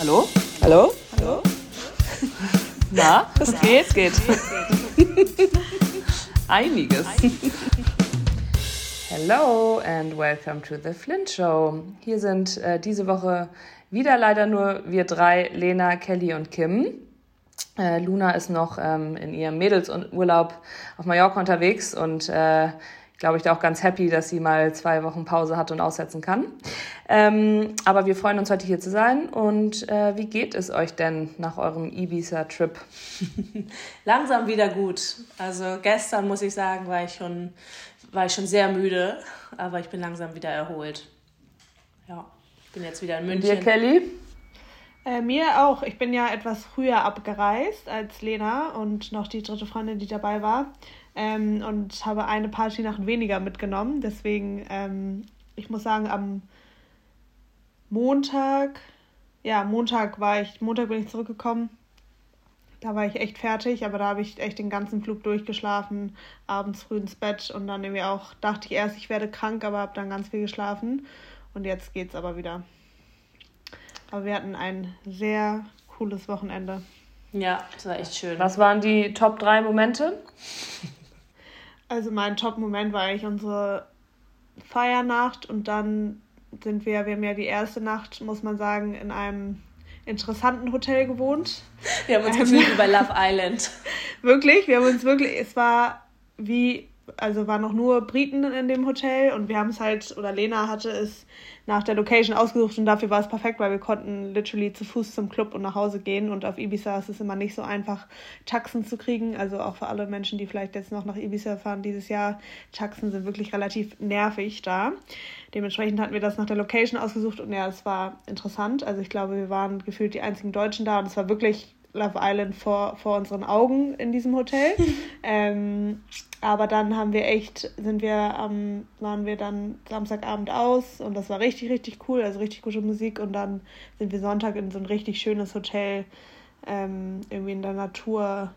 Hallo? Hallo? Hallo? Na, es geht, geht. Einiges. Hello and welcome to the Flint Show. Hier sind äh, diese Woche wieder leider nur wir drei, Lena, Kelly und Kim. Äh, Luna ist noch ähm, in ihrem Mädelsurlaub auf Mallorca unterwegs und äh, glaube ich, da auch ganz happy, dass sie mal zwei Wochen Pause hat und aussetzen kann. Ähm, aber wir freuen uns heute hier zu sein. Und äh, wie geht es euch denn nach eurem Ibiza-Trip? Langsam wieder gut. Also gestern muss ich sagen, war ich schon, war ich schon sehr müde, aber ich bin langsam wieder erholt. Ja, ich bin jetzt wieder in München. Und dir, Kelly? Äh, mir auch. Ich bin ja etwas früher abgereist als Lena und noch die dritte Freundin, die dabei war ähm, und habe eine Partynacht weniger mitgenommen. Deswegen, ähm, ich muss sagen, am Montag, ja, Montag war ich, Montag bin ich zurückgekommen. Da war ich echt fertig, aber da habe ich echt den ganzen Flug durchgeschlafen, abends früh ins Bett und dann irgendwie auch, dachte ich erst, ich werde krank, aber habe dann ganz viel geschlafen. Und jetzt geht's aber wieder. Aber wir hatten ein sehr cooles Wochenende. Ja, das war echt schön. Was waren die Top 3 Momente? Also mein Top-Moment war eigentlich unsere Feiernacht und dann sind wir, wir haben ja die erste Nacht, muss man sagen, in einem interessanten Hotel gewohnt. Wir haben uns ähm, gefühlt wie bei Love Island. wirklich, wir haben uns wirklich, es war wie, also waren noch nur Briten in dem Hotel und wir haben es halt, oder Lena hatte es nach der Location ausgesucht und dafür war es perfekt, weil wir konnten literally zu Fuß zum Club und nach Hause gehen und auf Ibiza ist es immer nicht so einfach, Taxen zu kriegen. Also auch für alle Menschen, die vielleicht jetzt noch nach Ibiza fahren dieses Jahr, Taxen sind wirklich relativ nervig da. Dementsprechend hatten wir das nach der Location ausgesucht und ja, es war interessant. Also ich glaube, wir waren gefühlt die einzigen Deutschen da und es war wirklich Love Island vor, vor unseren Augen in diesem Hotel. ähm, aber dann haben wir echt, sind wir ähm, waren wir dann Samstagabend aus und das war richtig, richtig cool, also richtig gute Musik. Und dann sind wir Sonntag in so ein richtig schönes Hotel ähm, irgendwie in der Natur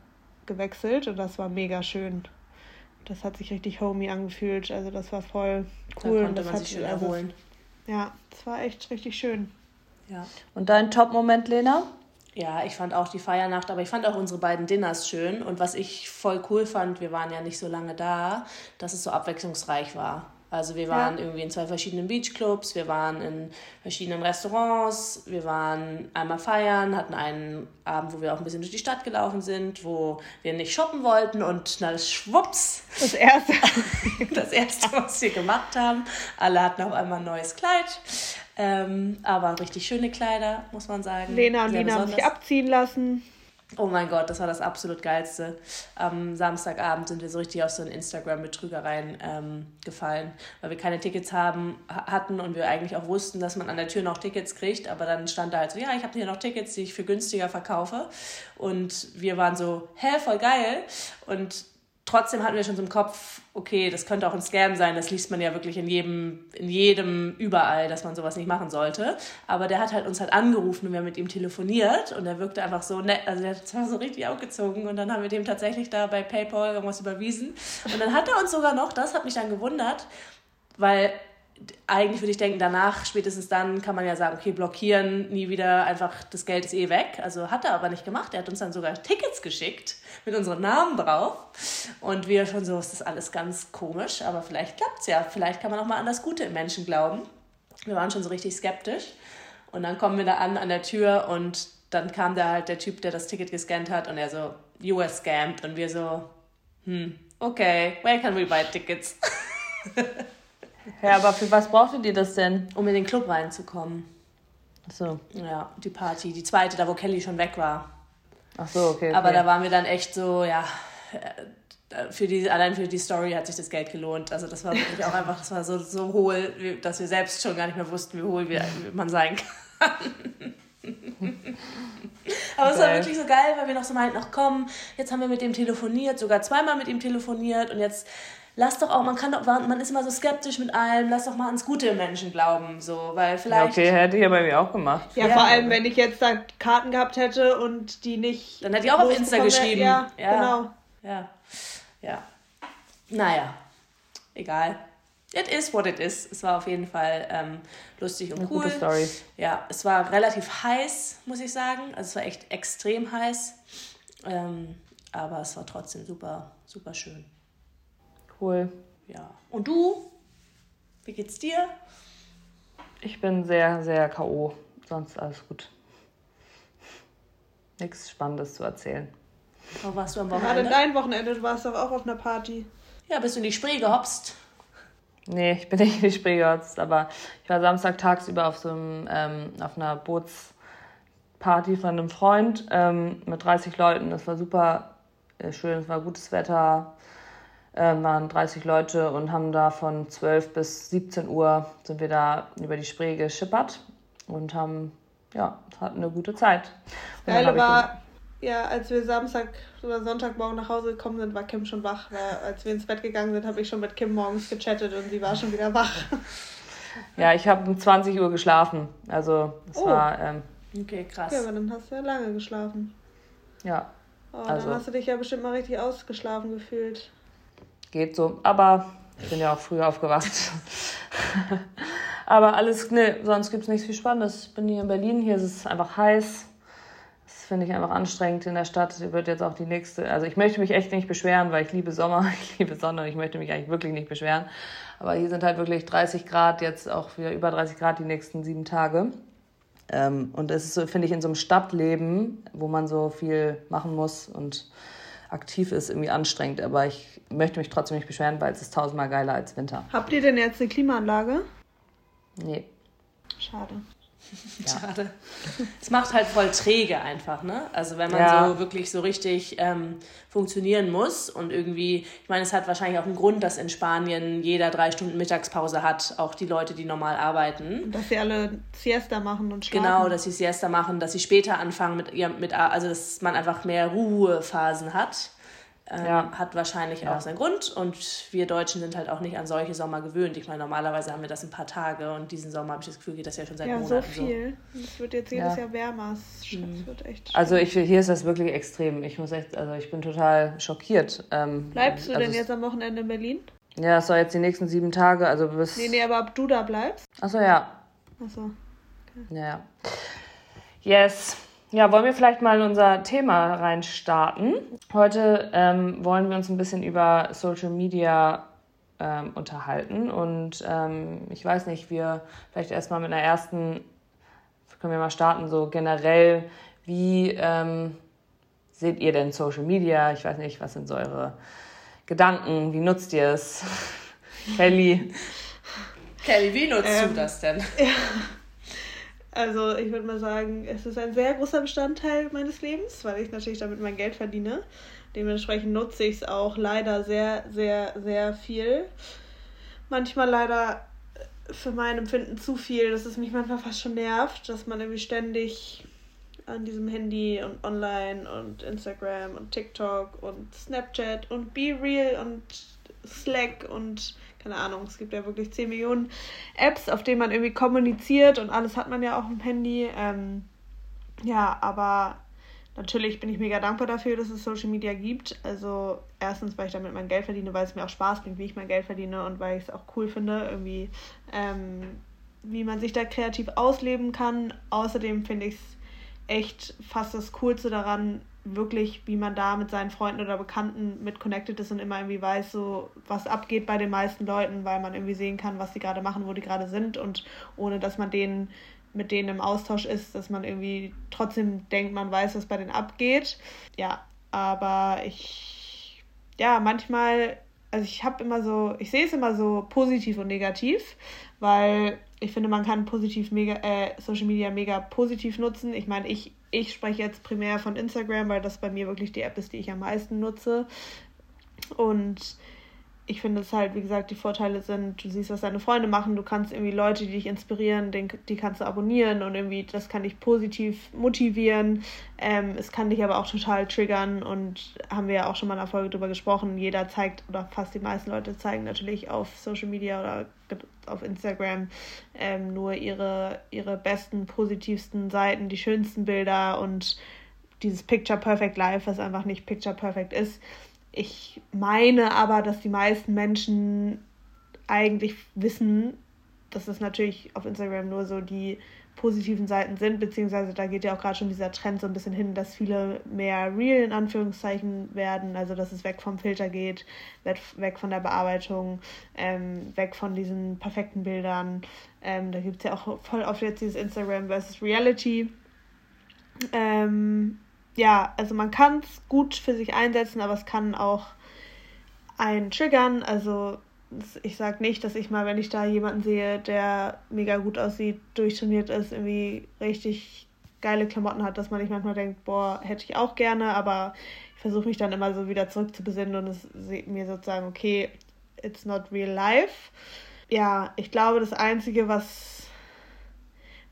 gewechselt und das war mega schön. Das hat sich richtig homey angefühlt, also das war voll cool. Da konnte man sich schön also, erholen. Ja, das war echt richtig schön. Ja. Und dein Top-Moment, Lena? Ja, ich fand auch die Feiernacht, aber ich fand auch unsere beiden Dinners schön. Und was ich voll cool fand, wir waren ja nicht so lange da, dass es so abwechslungsreich war. Also wir waren ja. irgendwie in zwei verschiedenen Beachclubs, wir waren in verschiedenen Restaurants, wir waren einmal feiern, hatten einen Abend, wo wir auch ein bisschen durch die Stadt gelaufen sind, wo wir nicht shoppen wollten und na schwupps. Das erste. das erste, was wir gemacht haben. Alle hatten auf einmal ein neues Kleid. Ähm, aber richtig schöne Kleider, muss man sagen. Lena und Sehr Lina haben sich abziehen lassen. Oh mein Gott, das war das absolut Geilste. Am Samstagabend sind wir so richtig auf so ein Instagram-Betrügereien ähm, gefallen, weil wir keine Tickets haben, hatten und wir eigentlich auch wussten, dass man an der Tür noch Tickets kriegt. Aber dann stand da halt so, ja, ich habe hier noch Tickets, die ich für günstiger verkaufe. Und wir waren so, hä, voll geil. Und trotzdem hatten wir schon so im Kopf, okay, das könnte auch ein Scam sein, das liest man ja wirklich in jedem, in jedem überall, dass man sowas nicht machen sollte. Aber der hat halt uns halt angerufen und wir haben mit ihm telefoniert und er wirkte einfach so nett, also der hat zwar so richtig aufgezogen und dann haben wir dem tatsächlich da bei PayPal irgendwas überwiesen. Und dann hat er uns sogar noch, das hat mich dann gewundert, weil eigentlich würde ich denken, danach, spätestens dann kann man ja sagen, okay, blockieren, nie wieder, einfach das Geld ist eh weg. Also hat er aber nicht gemacht. Er hat uns dann sogar Tickets geschickt mit unseren Namen drauf. Und wir schon so, ist das alles ganz komisch, aber vielleicht klappt es ja. Vielleicht kann man auch mal an das Gute im Menschen glauben. Wir waren schon so richtig skeptisch. Und dann kommen wir da an, an der Tür und dann kam da halt der Typ, der das Ticket gescannt hat und er so, you were scammed. Und wir so, hm, okay, where can we buy tickets? Ja, aber für was brauchtet ihr das denn? Um in den Club reinzukommen. Ach so. Ja, die Party, die zweite, da wo Kelly schon weg war. Ach so, okay. okay. Aber da waren wir dann echt so, ja, äh, für die, allein für die Story hat sich das Geld gelohnt. Also das war wirklich auch einfach, das war so, so hohl, dass wir selbst schon gar nicht mehr wussten, wie hohl wir, man sein kann. Aber es war wirklich so geil, weil wir noch so meinten, ach komm, jetzt haben wir mit ihm telefoniert, sogar zweimal mit ihm telefoniert und jetzt lass doch auch, man kann doch, man ist immer so skeptisch mit allem, lass doch mal ans Gute im Menschen glauben, so, weil vielleicht. Ja, okay, hätte ich ja bei mir auch gemacht. Ja, ja, vor allem, wenn ich jetzt da Karten gehabt hätte und die nicht. Dann hätte ich auch auf Insta geschrieben. Ja, ja, genau. Ja, ja. Naja, egal. it is what it is. Es war auf jeden Fall ähm, lustig und Eine cool. Gute Story. Ja, es war relativ heiß, muss ich sagen. Also es war echt extrem heiß. Ähm, aber es war trotzdem super, super schön. Cool. Ja. Und du? Wie geht's dir? Ich bin sehr, sehr K.O. Sonst alles gut. Nichts Spannendes zu erzählen. Wo warst du am Wochenende? Gerade dein Wochenende, du warst doch auch auf einer Party. Ja, bist du in die Spree gehopst? Nee, ich bin nicht in die Spree gehopst, aber ich war Samstag tagsüber auf so einem, ähm, auf einer Bootsparty von einem Freund ähm, mit 30 Leuten. Das war super äh, schön, es war gutes Wetter, äh, waren 30 Leute und haben da von 12 bis 17 Uhr sind wir da über die Spree geschippert und haben, ja, hatten eine gute Zeit. Geile war, ja, als wir Samstag oder Sonntagmorgen nach Hause gekommen sind, war Kim schon wach. Weil als wir ins Bett gegangen sind, habe ich schon mit Kim morgens gechattet und sie war schon wieder wach. Ja, ich habe um 20 Uhr geschlafen. Also es oh. war. Ähm, okay, krass. Ja, aber dann hast du ja lange geschlafen. Ja. Oh, also, dann hast du dich ja bestimmt mal richtig ausgeschlafen gefühlt. Geht so. Aber ich bin ja auch früh aufgewacht. aber alles, ne, sonst gibt es nichts viel Spannendes. Ich bin hier in Berlin, hier ist es einfach heiß finde ich einfach anstrengend in der Stadt. Sie wird jetzt auch die nächste. Also ich möchte mich echt nicht beschweren, weil ich liebe Sommer, ich liebe Sonne. Ich möchte mich eigentlich wirklich nicht beschweren. Aber hier sind halt wirklich 30 Grad, jetzt auch wieder über 30 Grad die nächsten sieben Tage. Ähm, und es ist so, finde ich, in so einem Stadtleben, wo man so viel machen muss und aktiv ist, irgendwie anstrengend. Aber ich möchte mich trotzdem nicht beschweren, weil es ist tausendmal geiler als Winter. Habt ihr denn jetzt eine Klimaanlage? Nee. Schade. Ja. Schade. Es macht halt voll träge einfach, ne? Also wenn man ja. so wirklich so richtig ähm, funktionieren muss und irgendwie, ich meine, es hat wahrscheinlich auch einen Grund, dass in Spanien jeder drei Stunden Mittagspause hat, auch die Leute, die normal arbeiten. Und dass sie alle Siesta machen und schlafen. Genau, dass sie Siesta machen, dass sie später anfangen mit ihr, mit, also dass man einfach mehr Ruhephasen hat. Ähm, ja. Hat wahrscheinlich ja. auch seinen Grund und wir Deutschen sind halt auch nicht an solche Sommer gewöhnt. Ich meine, normalerweise haben wir das ein paar Tage und diesen Sommer habe ich das Gefühl, geht das ja schon seit ja, Monaten. Ja, so viel. Es wird jetzt jedes Jahr wärmer. Es mhm. wird echt also ich, hier ist das wirklich extrem. Ich muss echt, also ich bin total schockiert. Ähm, Bleibst du also denn jetzt am Wochenende in Berlin? Ja, es soll jetzt die nächsten sieben Tage, also bis. Nee, nee, aber ob du da bleibst? Achso, ja. Achso. Okay. Ja. Yes. Ja, wollen wir vielleicht mal in unser Thema reinstarten? Heute ähm, wollen wir uns ein bisschen über Social Media ähm, unterhalten und ähm, ich weiß nicht, wir vielleicht erstmal mit einer ersten, können wir mal starten, so generell, wie ähm, seht ihr denn Social Media? Ich weiß nicht, was sind so eure Gedanken? Wie nutzt ihr es? Kelly? Kelly, wie nutzt du ähm, das denn? Ja. Also ich würde mal sagen, es ist ein sehr großer Bestandteil meines Lebens, weil ich natürlich damit mein Geld verdiene. Dementsprechend nutze ich es auch leider sehr, sehr, sehr viel. Manchmal leider für mein Empfinden zu viel, dass es mich manchmal fast schon nervt, dass man irgendwie ständig an diesem Handy und online und Instagram und TikTok und Snapchat und Be Real und Slack und keine Ahnung, es gibt ja wirklich 10 Millionen Apps, auf denen man irgendwie kommuniziert und alles hat man ja auch im Handy. Ähm, ja, aber natürlich bin ich mega dankbar dafür, dass es Social Media gibt. Also erstens, weil ich damit mein Geld verdiene, weil es mir auch Spaß bringt, wie ich mein Geld verdiene und weil ich es auch cool finde, irgendwie, ähm, wie man sich da kreativ ausleben kann. Außerdem finde ich es echt fast das Coolste daran, wirklich, wie man da mit seinen Freunden oder Bekannten mit connected ist und immer irgendwie weiß, so was abgeht bei den meisten Leuten, weil man irgendwie sehen kann, was sie gerade machen, wo die gerade sind und ohne dass man denen mit denen im Austausch ist, dass man irgendwie trotzdem denkt, man weiß, was bei denen abgeht. Ja, aber ich, ja, manchmal, also ich habe immer so, ich sehe es immer so positiv und negativ, weil ich finde, man kann positiv mega, äh, Social Media mega positiv nutzen. Ich meine, ich ich spreche jetzt primär von Instagram, weil das bei mir wirklich die App ist, die ich am meisten nutze. Und ich finde es halt, wie gesagt, die Vorteile sind, du siehst, was deine Freunde machen, du kannst irgendwie Leute, die dich inspirieren, den, die kannst du abonnieren und irgendwie, das kann dich positiv motivieren. Ähm, es kann dich aber auch total triggern und haben wir ja auch schon mal in der Folge drüber gesprochen. Jeder zeigt, oder fast die meisten Leute zeigen natürlich auf Social Media oder auf Instagram ähm, nur ihre, ihre besten, positivsten Seiten, die schönsten Bilder und dieses Picture Perfect Life, was einfach nicht Picture Perfect ist. Ich meine aber, dass die meisten Menschen eigentlich wissen, dass das natürlich auf Instagram nur so die positiven Seiten sind, beziehungsweise da geht ja auch gerade schon dieser Trend so ein bisschen hin, dass viele mehr real in Anführungszeichen werden, also dass es weg vom Filter geht, weg von der Bearbeitung, ähm, weg von diesen perfekten Bildern. Ähm, da gibt es ja auch voll oft jetzt dieses Instagram versus Reality. Ähm, ja, also man kann es gut für sich einsetzen, aber es kann auch einen triggern. Also ich sage nicht, dass ich mal, wenn ich da jemanden sehe, der mega gut aussieht, durchtrainiert ist, irgendwie richtig geile Klamotten hat, dass man nicht manchmal denkt, boah, hätte ich auch gerne, aber ich versuche mich dann immer so wieder zurück zu besinnen und es mir sozusagen, okay, it's not real life. Ja, ich glaube, das Einzige, was,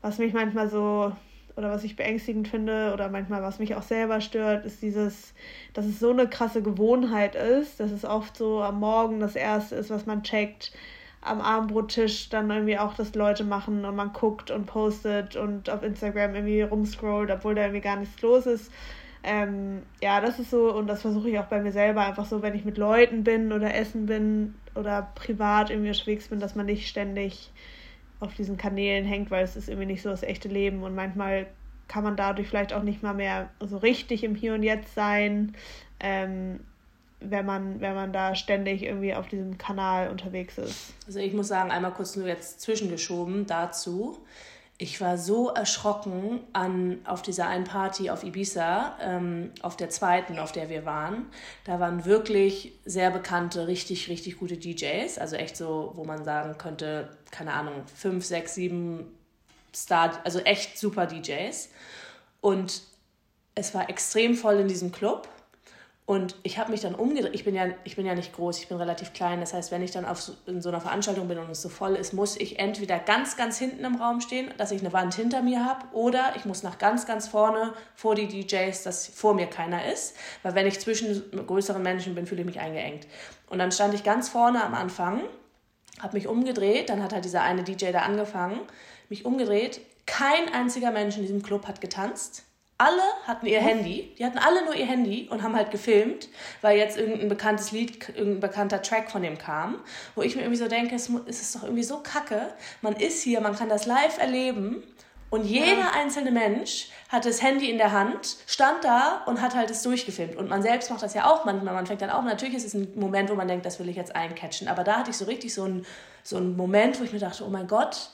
was mich manchmal so oder was ich beängstigend finde oder manchmal was mich auch selber stört, ist dieses, dass es so eine krasse Gewohnheit ist, dass es oft so am Morgen das Erste ist, was man checkt, am Abendbrottisch dann irgendwie auch das Leute machen und man guckt und postet und auf Instagram irgendwie rumscrollt, obwohl da irgendwie gar nichts los ist. Ähm, ja, das ist so und das versuche ich auch bei mir selber einfach so, wenn ich mit Leuten bin oder essen bin oder privat irgendwie unterwegs bin, dass man nicht ständig auf diesen Kanälen hängt, weil es ist irgendwie nicht so das echte Leben und manchmal kann man dadurch vielleicht auch nicht mal mehr so richtig im Hier und Jetzt sein, ähm, wenn man, wenn man da ständig irgendwie auf diesem Kanal unterwegs ist. Also ich muss sagen, einmal kurz nur jetzt zwischengeschoben dazu ich war so erschrocken an, auf dieser einen Party auf Ibiza, ähm, auf der zweiten, auf der wir waren. Da waren wirklich sehr bekannte, richtig, richtig gute DJs. Also echt so, wo man sagen könnte, keine Ahnung, fünf, sechs, sieben Star, also echt super DJs. Und es war extrem voll in diesem Club. Und ich habe mich dann umgedreht. Ich bin, ja, ich bin ja nicht groß, ich bin relativ klein. Das heißt, wenn ich dann auf so, in so einer Veranstaltung bin und es so voll ist, muss ich entweder ganz, ganz hinten im Raum stehen, dass ich eine Wand hinter mir habe, oder ich muss nach ganz, ganz vorne vor die DJs, dass vor mir keiner ist. Weil wenn ich zwischen größeren Menschen bin, fühle ich mich eingeengt. Und dann stand ich ganz vorne am Anfang, habe mich umgedreht, dann hat halt dieser eine DJ da angefangen, mich umgedreht. Kein einziger Mensch in diesem Club hat getanzt alle hatten ihr Handy, die hatten alle nur ihr Handy und haben halt gefilmt, weil jetzt irgendein bekanntes Lied, irgendein bekannter Track von dem kam, wo ich mir irgendwie so denke, es ist doch irgendwie so kacke, man ist hier, man kann das live erleben und jeder ja. einzelne Mensch hat das Handy in der Hand, stand da und hat halt es durchgefilmt. Und man selbst macht das ja auch manchmal. Man fängt dann auch, natürlich ist es ein Moment, wo man denkt, das will ich jetzt eincatchen. Aber da hatte ich so richtig so einen, so einen Moment, wo ich mir dachte, oh mein Gott,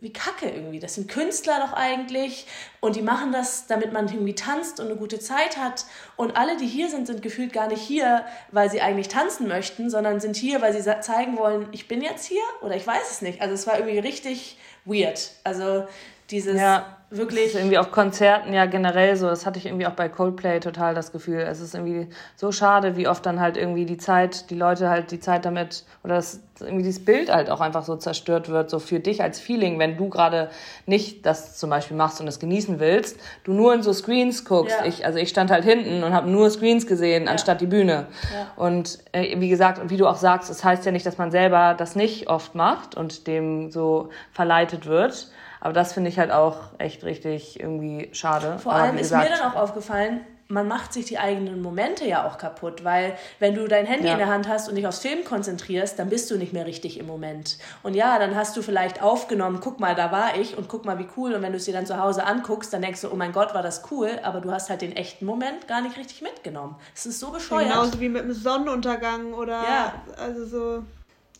wie kacke irgendwie. Das sind Künstler doch eigentlich und die machen das, damit man irgendwie tanzt und eine gute Zeit hat. Und alle, die hier sind, sind gefühlt gar nicht hier, weil sie eigentlich tanzen möchten, sondern sind hier, weil sie zeigen wollen, ich bin jetzt hier oder ich weiß es nicht. Also es war irgendwie richtig weird. Also dieses ja wirklich. Das ist irgendwie auf Konzerten ja generell so. Das hatte ich irgendwie auch bei Coldplay total das Gefühl. Es ist irgendwie so schade, wie oft dann halt irgendwie die Zeit, die Leute halt die Zeit damit oder das irgendwie dieses Bild halt auch einfach so zerstört wird, so für dich als Feeling, wenn du gerade nicht das zum Beispiel machst und es genießen willst, du nur in so Screens guckst. Ja. Ich, also ich stand halt hinten und habe nur Screens gesehen, ja. anstatt die Bühne. Ja. Und äh, wie gesagt, wie du auch sagst, es das heißt ja nicht, dass man selber das nicht oft macht und dem so verleitet wird. Aber das finde ich halt auch echt richtig irgendwie schade. Vor allem ist mir dann auch aufgefallen, man macht sich die eigenen Momente ja auch kaputt, weil wenn du dein Handy ja. in der Hand hast und dich aufs Film konzentrierst, dann bist du nicht mehr richtig im Moment. Und ja, dann hast du vielleicht aufgenommen, guck mal, da war ich und guck mal, wie cool. Und wenn du es dir dann zu Hause anguckst, dann denkst du, oh mein Gott, war das cool, aber du hast halt den echten Moment gar nicht richtig mitgenommen. Es ist so bescheuert. Genauso wie mit einem Sonnenuntergang oder ja. also so.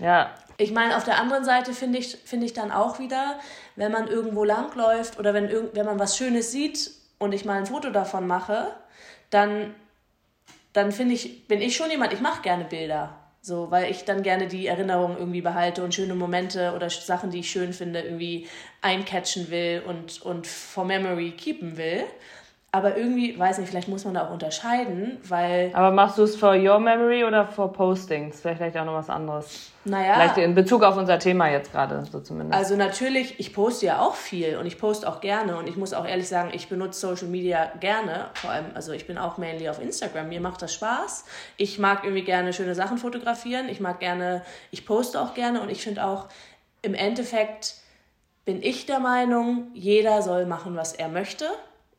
Ja. Ich meine, auf der anderen Seite finde ich, find ich dann auch wieder, wenn man irgendwo langläuft oder wenn, irgend, wenn man was Schönes sieht und ich mal ein Foto davon mache, dann, dann finde ich, bin ich schon jemand, ich mache gerne Bilder. So, weil ich dann gerne die Erinnerungen irgendwie behalte und schöne Momente oder Sachen, die ich schön finde, irgendwie eincatchen will und, und for memory keepen will. Aber irgendwie, weiß nicht, vielleicht muss man da auch unterscheiden, weil. Aber machst du es for your memory oder for postings? Vielleicht auch noch was anderes. Naja. Vielleicht in Bezug auf unser Thema jetzt gerade, so zumindest. Also natürlich, ich poste ja auch viel und ich poste auch gerne und ich muss auch ehrlich sagen, ich benutze Social Media gerne. Vor allem, also ich bin auch mainly auf Instagram. Mir macht das Spaß. Ich mag irgendwie gerne schöne Sachen fotografieren. Ich mag gerne, ich poste auch gerne und ich finde auch, im Endeffekt bin ich der Meinung, jeder soll machen, was er möchte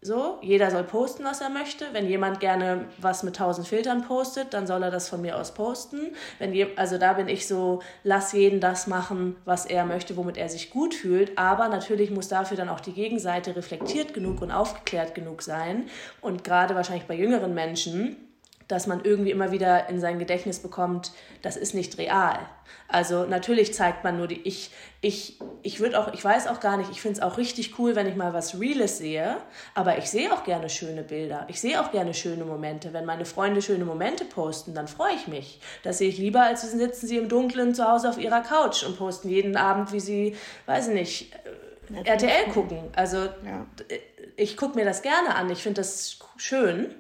so, jeder soll posten, was er möchte. Wenn jemand gerne was mit tausend Filtern postet, dann soll er das von mir aus posten. Wenn je, also da bin ich so, lass jeden das machen, was er möchte, womit er sich gut fühlt. Aber natürlich muss dafür dann auch die Gegenseite reflektiert genug und aufgeklärt genug sein. Und gerade wahrscheinlich bei jüngeren Menschen, dass man irgendwie immer wieder in sein Gedächtnis bekommt, das ist nicht real. Also natürlich zeigt man nur die, ich, ich, ich würde auch, ich weiß auch gar nicht, ich finde es auch richtig cool, wenn ich mal was Reales sehe, aber ich sehe auch gerne schöne Bilder. Ich sehe auch gerne schöne Momente. Wenn meine Freunde schöne Momente posten, dann freue ich mich. Das sehe ich lieber, als sitzen sie im Dunkeln zu Hause auf ihrer Couch und posten jeden Abend, wie sie, weiß ich nicht, RTL gucken. Also ja. Ich gucke mir das gerne an. Ich finde das schön.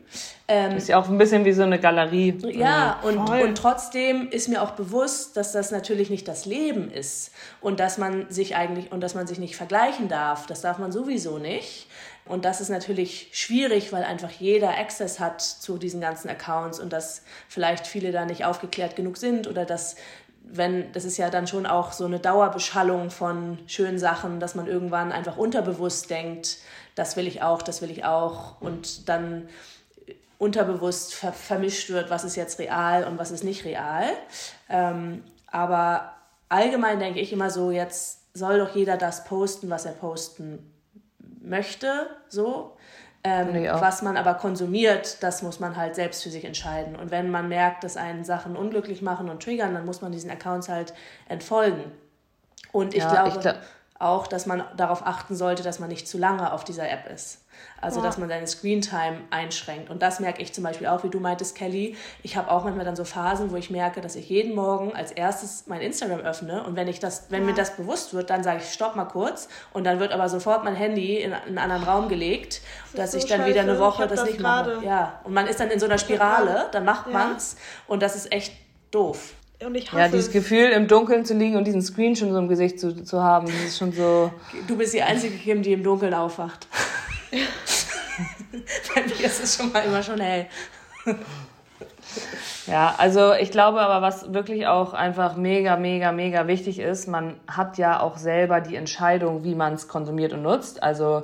Ähm, ist ja auch ein bisschen wie so eine Galerie. Ja, und, und trotzdem ist mir auch bewusst, dass das natürlich nicht das Leben ist und dass man sich eigentlich und dass man sich nicht vergleichen darf. Das darf man sowieso nicht. Und das ist natürlich schwierig, weil einfach jeder Access hat zu diesen ganzen Accounts und dass vielleicht viele da nicht aufgeklärt genug sind oder dass wenn, das ist ja dann schon auch so eine Dauerbeschallung von schönen Sachen, dass man irgendwann einfach unterbewusst denkt, das will ich auch, das will ich auch und dann unterbewusst ver vermischt wird, was ist jetzt real und was ist nicht real. Ähm, aber allgemein denke ich immer so, jetzt soll doch jeder das posten, was er posten möchte, so. Ähm, was man aber konsumiert, das muss man halt selbst für sich entscheiden. Und wenn man merkt, dass einen Sachen unglücklich machen und triggern, dann muss man diesen Accounts halt entfolgen. Und ich ja, glaube ich glaub... auch, dass man darauf achten sollte, dass man nicht zu lange auf dieser App ist. Also, ja. dass man seine Screentime einschränkt. Und das merke ich zum Beispiel auch, wie du meintest, Kelly. Ich habe auch manchmal dann so Phasen, wo ich merke, dass ich jeden Morgen als erstes mein Instagram öffne. Und wenn, ich das, wenn ja. mir das bewusst wird, dann sage ich, stopp mal kurz. Und dann wird aber sofort mein Handy in, einen anderen Raum gelegt, das dass ich dann scheiße. wieder eine Woche das, das, nicht grade. mache. Ja. Und man ist dann in so einer Spirale, dann macht ja. man's. Und das ist echt doof. Und ich hasse ja, dieses Gefühl, im Dunkeln zu liegen und diesen Screen schon so im Gesicht zu, zu haben, das ist schon so. Du bist die einzige Kim, die im Dunkeln aufwacht. Bei mir ist es schon mal immer schon hell. Ja, also ich glaube aber, was wirklich auch einfach mega, mega, mega wichtig ist, man hat ja auch selber die Entscheidung, wie man es konsumiert und nutzt. Also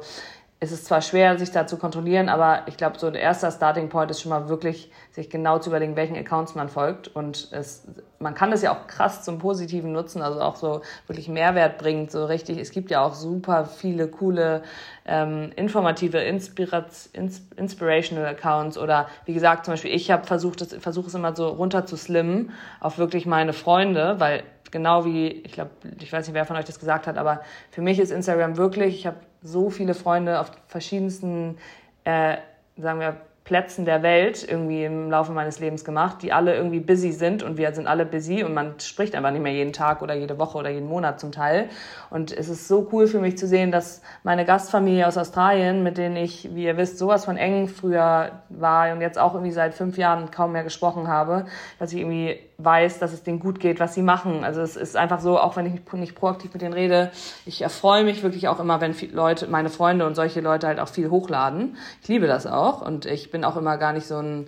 es ist zwar schwer, sich da zu kontrollieren, aber ich glaube, so der erste Starting Point ist schon mal wirklich, sich genau zu überlegen, welchen Accounts man folgt. Und es, man kann das ja auch krass zum Positiven nutzen, also auch so wirklich Mehrwert bringt, so richtig. Es gibt ja auch super viele coole, ähm, informative, Inspirat Ins inspirational Accounts oder wie gesagt, zum Beispiel, ich habe versucht, versuche es immer so runter zu slimmen auf wirklich meine Freunde, weil genau wie, ich glaube, ich weiß nicht, wer von euch das gesagt hat, aber für mich ist Instagram wirklich, ich habe so viele Freunde auf verschiedensten, äh, sagen wir, Plätzen der Welt irgendwie im Laufe meines Lebens gemacht, die alle irgendwie busy sind und wir sind alle busy und man spricht einfach nicht mehr jeden Tag oder jede Woche oder jeden Monat zum Teil. Und es ist so cool für mich zu sehen, dass meine Gastfamilie aus Australien, mit denen ich, wie ihr wisst, sowas von eng früher war und jetzt auch irgendwie seit fünf Jahren kaum mehr gesprochen habe, dass ich irgendwie weiß, dass es denen gut geht, was sie machen. Also es ist einfach so, auch wenn ich nicht proaktiv mit denen rede, ich erfreue mich wirklich auch immer, wenn Leute, meine Freunde und solche Leute halt auch viel hochladen. Ich liebe das auch und ich bin auch immer gar nicht so ein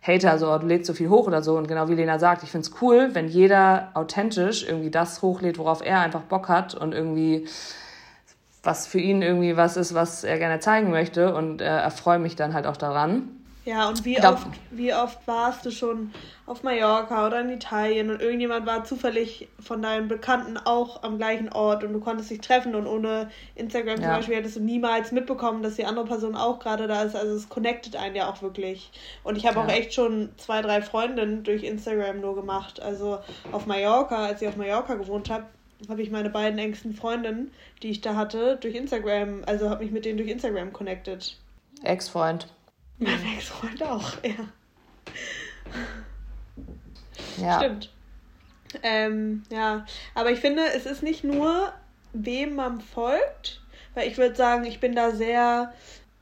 Hater, so du lädst so viel hoch oder so. Und genau wie Lena sagt, ich find's cool, wenn jeder authentisch irgendwie das hochlädt, worauf er einfach Bock hat und irgendwie was für ihn irgendwie was ist, was er gerne zeigen möchte und äh, erfreue mich dann halt auch daran. Ja, und wie oft, wie oft warst du schon auf Mallorca oder in Italien und irgendjemand war zufällig von deinen Bekannten auch am gleichen Ort und du konntest dich treffen und ohne Instagram ja. zum Beispiel hättest du niemals mitbekommen, dass die andere Person auch gerade da ist. Also es connectet einen ja auch wirklich. Und ich habe ja. auch echt schon zwei, drei Freundinnen durch Instagram nur gemacht. Also auf Mallorca, als ich auf Mallorca gewohnt habe, habe ich meine beiden engsten Freundinnen, die ich da hatte, durch Instagram, also habe mich mit denen durch Instagram connected. Ex-Freund. Mein mhm. Ex-Freund auch, ja. Ja. Stimmt. Ähm, ja, aber ich finde, es ist nicht nur, wem man folgt, weil ich würde sagen, ich bin da sehr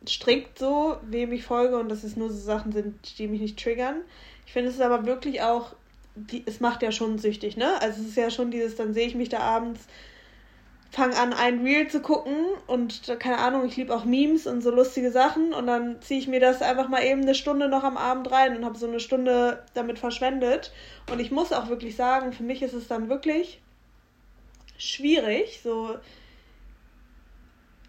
strikt so, wem ich folge und dass es nur so Sachen sind, die mich nicht triggern. Ich finde es ist aber wirklich auch, die, es macht ja schon süchtig, ne? Also es ist ja schon dieses, dann sehe ich mich da abends fange an, ein Reel zu gucken und keine Ahnung, ich liebe auch Memes und so lustige Sachen und dann ziehe ich mir das einfach mal eben eine Stunde noch am Abend rein und habe so eine Stunde damit verschwendet. Und ich muss auch wirklich sagen, für mich ist es dann wirklich schwierig, so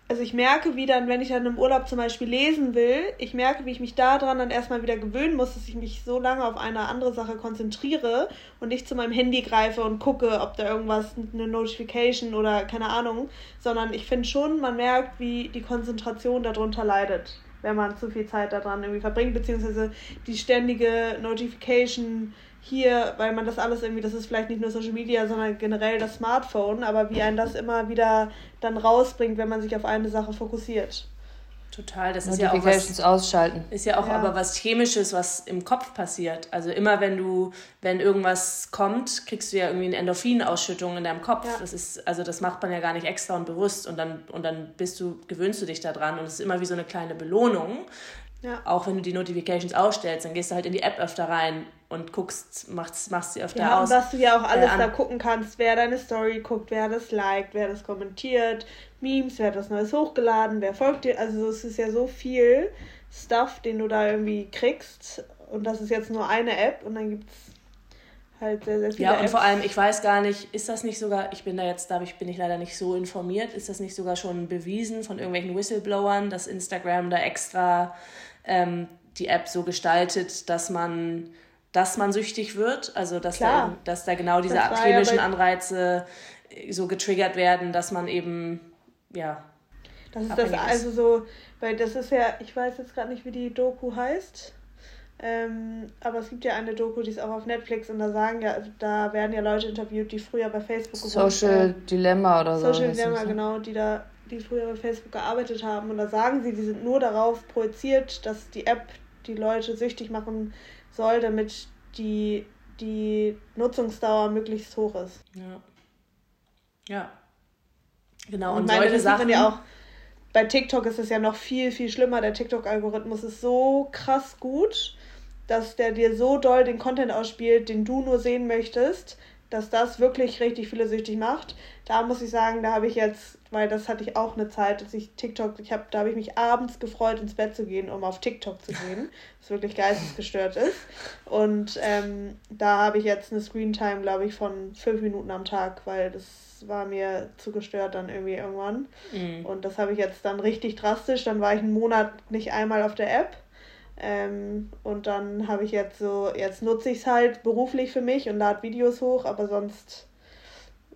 also ich merke, wie dann, wenn ich dann im Urlaub zum Beispiel lesen will, ich merke, wie ich mich daran dann erstmal wieder gewöhnen muss, dass ich mich so lange auf eine andere Sache konzentriere und nicht zu meinem Handy greife und gucke, ob da irgendwas, eine Notification oder keine Ahnung, sondern ich finde schon, man merkt, wie die Konzentration darunter leidet, wenn man zu viel Zeit daran irgendwie verbringt, beziehungsweise die ständige Notification hier, weil man das alles irgendwie, das ist vielleicht nicht nur Social Media, sondern generell das Smartphone, aber wie einen das immer wieder dann rausbringt, wenn man sich auf eine Sache fokussiert. Total, das ist ja auch was, ausschalten. Ist ja auch ja. aber was chemisches, was im Kopf passiert. Also immer wenn du, wenn irgendwas kommt, kriegst du ja irgendwie eine Endorphinausschüttung in deinem Kopf. Ja. Das ist, also das macht man ja gar nicht extra und bewusst und dann und dann bist du, gewöhnst du dich daran und es ist immer wie so eine kleine Belohnung. Ja. Auch wenn du die Notifications ausstellst, dann gehst du halt in die App öfter rein und guckst, machst, machst sie öfter ja, aus. Und dass du ja auch alles äh, da gucken kannst, wer deine Story guckt, wer das liked, wer das kommentiert, Memes, wer hat was Neues hochgeladen, wer folgt dir. Also es ist ja so viel Stuff, den du da irgendwie kriegst. Und das ist jetzt nur eine App und dann gibt es halt sehr, sehr viele. Ja, und Apps. vor allem, ich weiß gar nicht, ist das nicht sogar, ich bin da jetzt, da bin ich leider nicht so informiert, ist das nicht sogar schon bewiesen von irgendwelchen Whistleblowern, dass Instagram da extra ähm, die App so gestaltet, dass man, dass man süchtig wird. Also dass, da, dass da genau diese chemischen ja Anreize äh, so getriggert werden, dass man eben, ja. Das ist das, also so, weil das ist ja, ich weiß jetzt gerade nicht, wie die Doku heißt. Ähm, aber es gibt ja eine Doku, die ist auch auf Netflix und da sagen ja, da werden ja Leute interviewt, die früher bei Facebook Social äh, Dilemma oder so. Social Dilemma, ne? genau, die da die früher bei Facebook gearbeitet haben. Und da sagen sie, die sind nur darauf projiziert, dass die App die Leute süchtig machen soll, damit die, die Nutzungsdauer möglichst hoch ist. Ja. Ja. Genau, und, und meine, solche Sachen. ja auch, bei TikTok ist es ja noch viel, viel schlimmer. Der TikTok-Algorithmus ist so krass gut, dass der dir so doll den Content ausspielt, den du nur sehen möchtest, dass das wirklich richtig viele süchtig macht. Da muss ich sagen, da habe ich jetzt, weil das hatte ich auch eine Zeit, dass ich TikTok, ich habe, da habe ich mich abends gefreut, ins Bett zu gehen, um auf TikTok zu gehen, was wirklich geistesgestört ist. Und ähm, da habe ich jetzt eine Screentime, glaube ich, von fünf Minuten am Tag, weil das war mir zu gestört dann irgendwie irgendwann. Mhm. Und das habe ich jetzt dann richtig drastisch. Dann war ich einen Monat nicht einmal auf der App ähm, und dann habe ich jetzt so, jetzt nutze ich es halt beruflich für mich und lade Videos hoch, aber sonst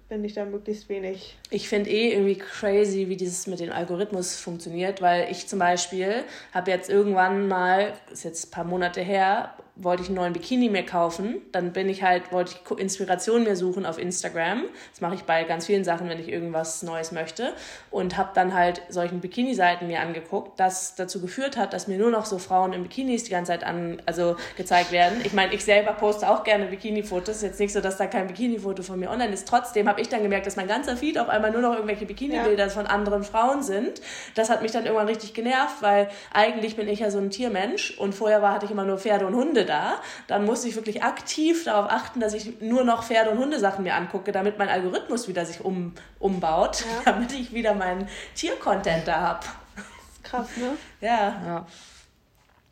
bin ich da möglichst wenig. Ich finde eh irgendwie crazy, wie dieses mit dem Algorithmus funktioniert, weil ich zum Beispiel habe jetzt irgendwann mal, ist jetzt ein paar Monate her, wollte ich einen neuen Bikini mir kaufen. Dann bin ich halt, wollte ich Inspiration mir suchen auf Instagram. Das mache ich bei ganz vielen Sachen, wenn ich irgendwas Neues möchte. Und habe dann halt solchen Bikini-Seiten mir angeguckt, das dazu geführt hat, dass mir nur noch so Frauen in Bikinis die ganze Zeit an, also gezeigt werden. Ich meine, ich selber poste auch gerne Bikini-Fotos. Jetzt nicht so, dass da kein Bikini-Foto von mir online ist. Trotzdem habe ich dann gemerkt, dass mein ganzer Feed auf einmal nur noch irgendwelche Bikini-Bilder ja. von anderen Frauen sind. Das hat mich dann irgendwann richtig genervt, weil eigentlich bin ich ja so ein Tiermensch und vorher war, hatte ich immer nur Pferde und Hunde da, dann muss ich wirklich aktiv darauf achten, dass ich nur noch Pferde- und Hundesachen mir angucke, damit mein Algorithmus wieder sich um, umbaut, ja. damit ich wieder meinen Tiercontent da habe. Krass, ne? Ja. ja.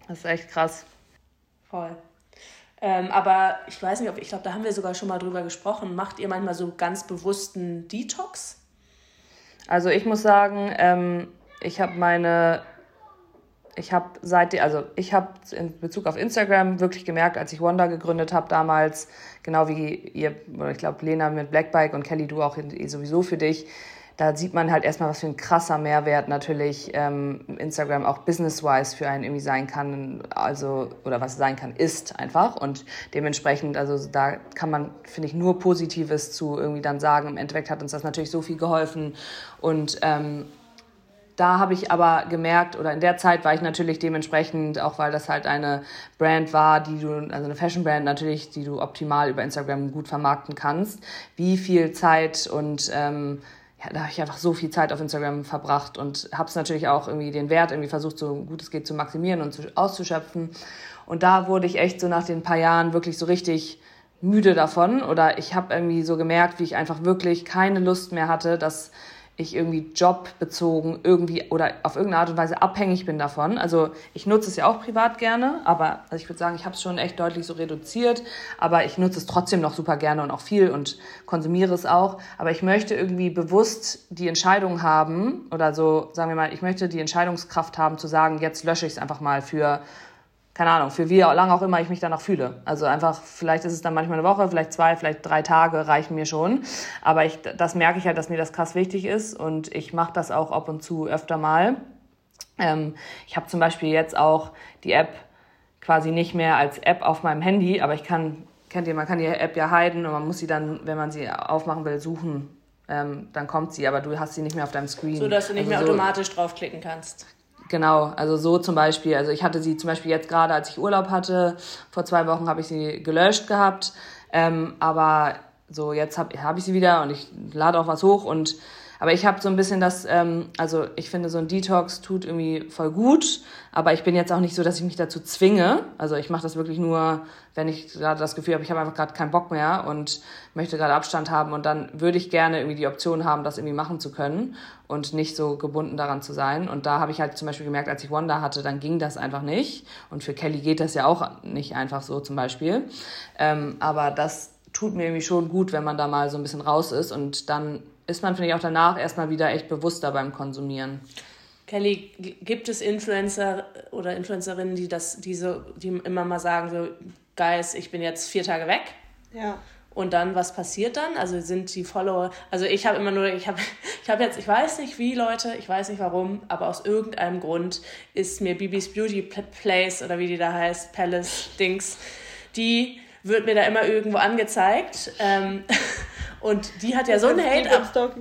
Das ist echt krass. Voll. Ähm, aber ich weiß nicht, ob ich glaube, da haben wir sogar schon mal drüber gesprochen. Macht ihr manchmal so ganz bewussten Detox? Also ich muss sagen, ähm, ich habe meine ich habe seitdem, also ich habe in Bezug auf Instagram wirklich gemerkt, als ich Wanda gegründet habe damals, genau wie ihr, oder ich glaube Lena mit Blackbike und Kelly, du auch sowieso für dich, da sieht man halt erstmal, was für ein krasser Mehrwert natürlich ähm, Instagram auch business-wise für einen irgendwie sein kann, also, oder was sein kann, ist einfach. Und dementsprechend, also da kann man, finde ich, nur Positives zu irgendwie dann sagen. Im Endeffekt hat uns das natürlich so viel geholfen und ähm, da habe ich aber gemerkt, oder in der Zeit war ich natürlich dementsprechend, auch weil das halt eine Brand war, die du, also eine Fashion Brand natürlich, die du optimal über Instagram gut vermarkten kannst, wie viel Zeit und ähm, ja, da habe ich einfach so viel Zeit auf Instagram verbracht und habe es natürlich auch irgendwie den Wert irgendwie versucht, so gut es geht zu maximieren und zu, auszuschöpfen. Und da wurde ich echt so nach den paar Jahren wirklich so richtig müde davon oder ich habe irgendwie so gemerkt, wie ich einfach wirklich keine Lust mehr hatte, dass ich irgendwie jobbezogen irgendwie oder auf irgendeine Art und Weise abhängig bin davon. Also ich nutze es ja auch privat gerne, aber also ich würde sagen, ich habe es schon echt deutlich so reduziert, aber ich nutze es trotzdem noch super gerne und auch viel und konsumiere es auch. Aber ich möchte irgendwie bewusst die Entscheidung haben oder so, sagen wir mal, ich möchte die Entscheidungskraft haben zu sagen, jetzt lösche ich es einfach mal für keine Ahnung, für wie lange auch immer ich mich danach fühle. Also einfach, vielleicht ist es dann manchmal eine Woche, vielleicht zwei, vielleicht drei Tage reichen mir schon. Aber ich, das merke ich halt, dass mir das krass wichtig ist und ich mache das auch ab und zu öfter mal. Ähm, ich habe zum Beispiel jetzt auch die App quasi nicht mehr als App auf meinem Handy, aber ich kann, kennt ihr, man kann die App ja heiden und man muss sie dann, wenn man sie aufmachen will, suchen. Ähm, dann kommt sie, aber du hast sie nicht mehr auf deinem Screen. So, dass du nicht also mehr so, automatisch draufklicken kannst. Genau, also so zum Beispiel. Also ich hatte sie zum Beispiel jetzt gerade, als ich Urlaub hatte, vor zwei Wochen habe ich sie gelöscht gehabt. Ähm, aber so jetzt habe hab ich sie wieder und ich lade auch was hoch und aber ich habe so ein bisschen das, ähm, also ich finde, so ein Detox tut irgendwie voll gut, aber ich bin jetzt auch nicht so, dass ich mich dazu zwinge. Also ich mache das wirklich nur, wenn ich gerade das Gefühl habe, ich habe einfach gerade keinen Bock mehr und möchte gerade Abstand haben und dann würde ich gerne irgendwie die Option haben, das irgendwie machen zu können und nicht so gebunden daran zu sein. Und da habe ich halt zum Beispiel gemerkt, als ich Wanda hatte, dann ging das einfach nicht. Und für Kelly geht das ja auch nicht einfach so zum Beispiel. Ähm, aber das tut mir irgendwie schon gut, wenn man da mal so ein bisschen raus ist und dann ist man, finde ich, auch danach erstmal wieder echt bewusster beim Konsumieren. Kelly, gibt es Influencer oder Influencerinnen, die das, die so, die immer mal sagen, so, Guys, ich bin jetzt vier Tage weg? Ja. Und dann, was passiert dann? Also sind die Follower, also ich habe immer nur, ich habe ich hab jetzt, ich weiß nicht wie, Leute, ich weiß nicht warum, aber aus irgendeinem Grund ist mir Bibis Beauty Place oder wie die da heißt, Palace Dings, die wird mir da immer irgendwo angezeigt. Ähm, Und die hat ja so einen Hate. Ab,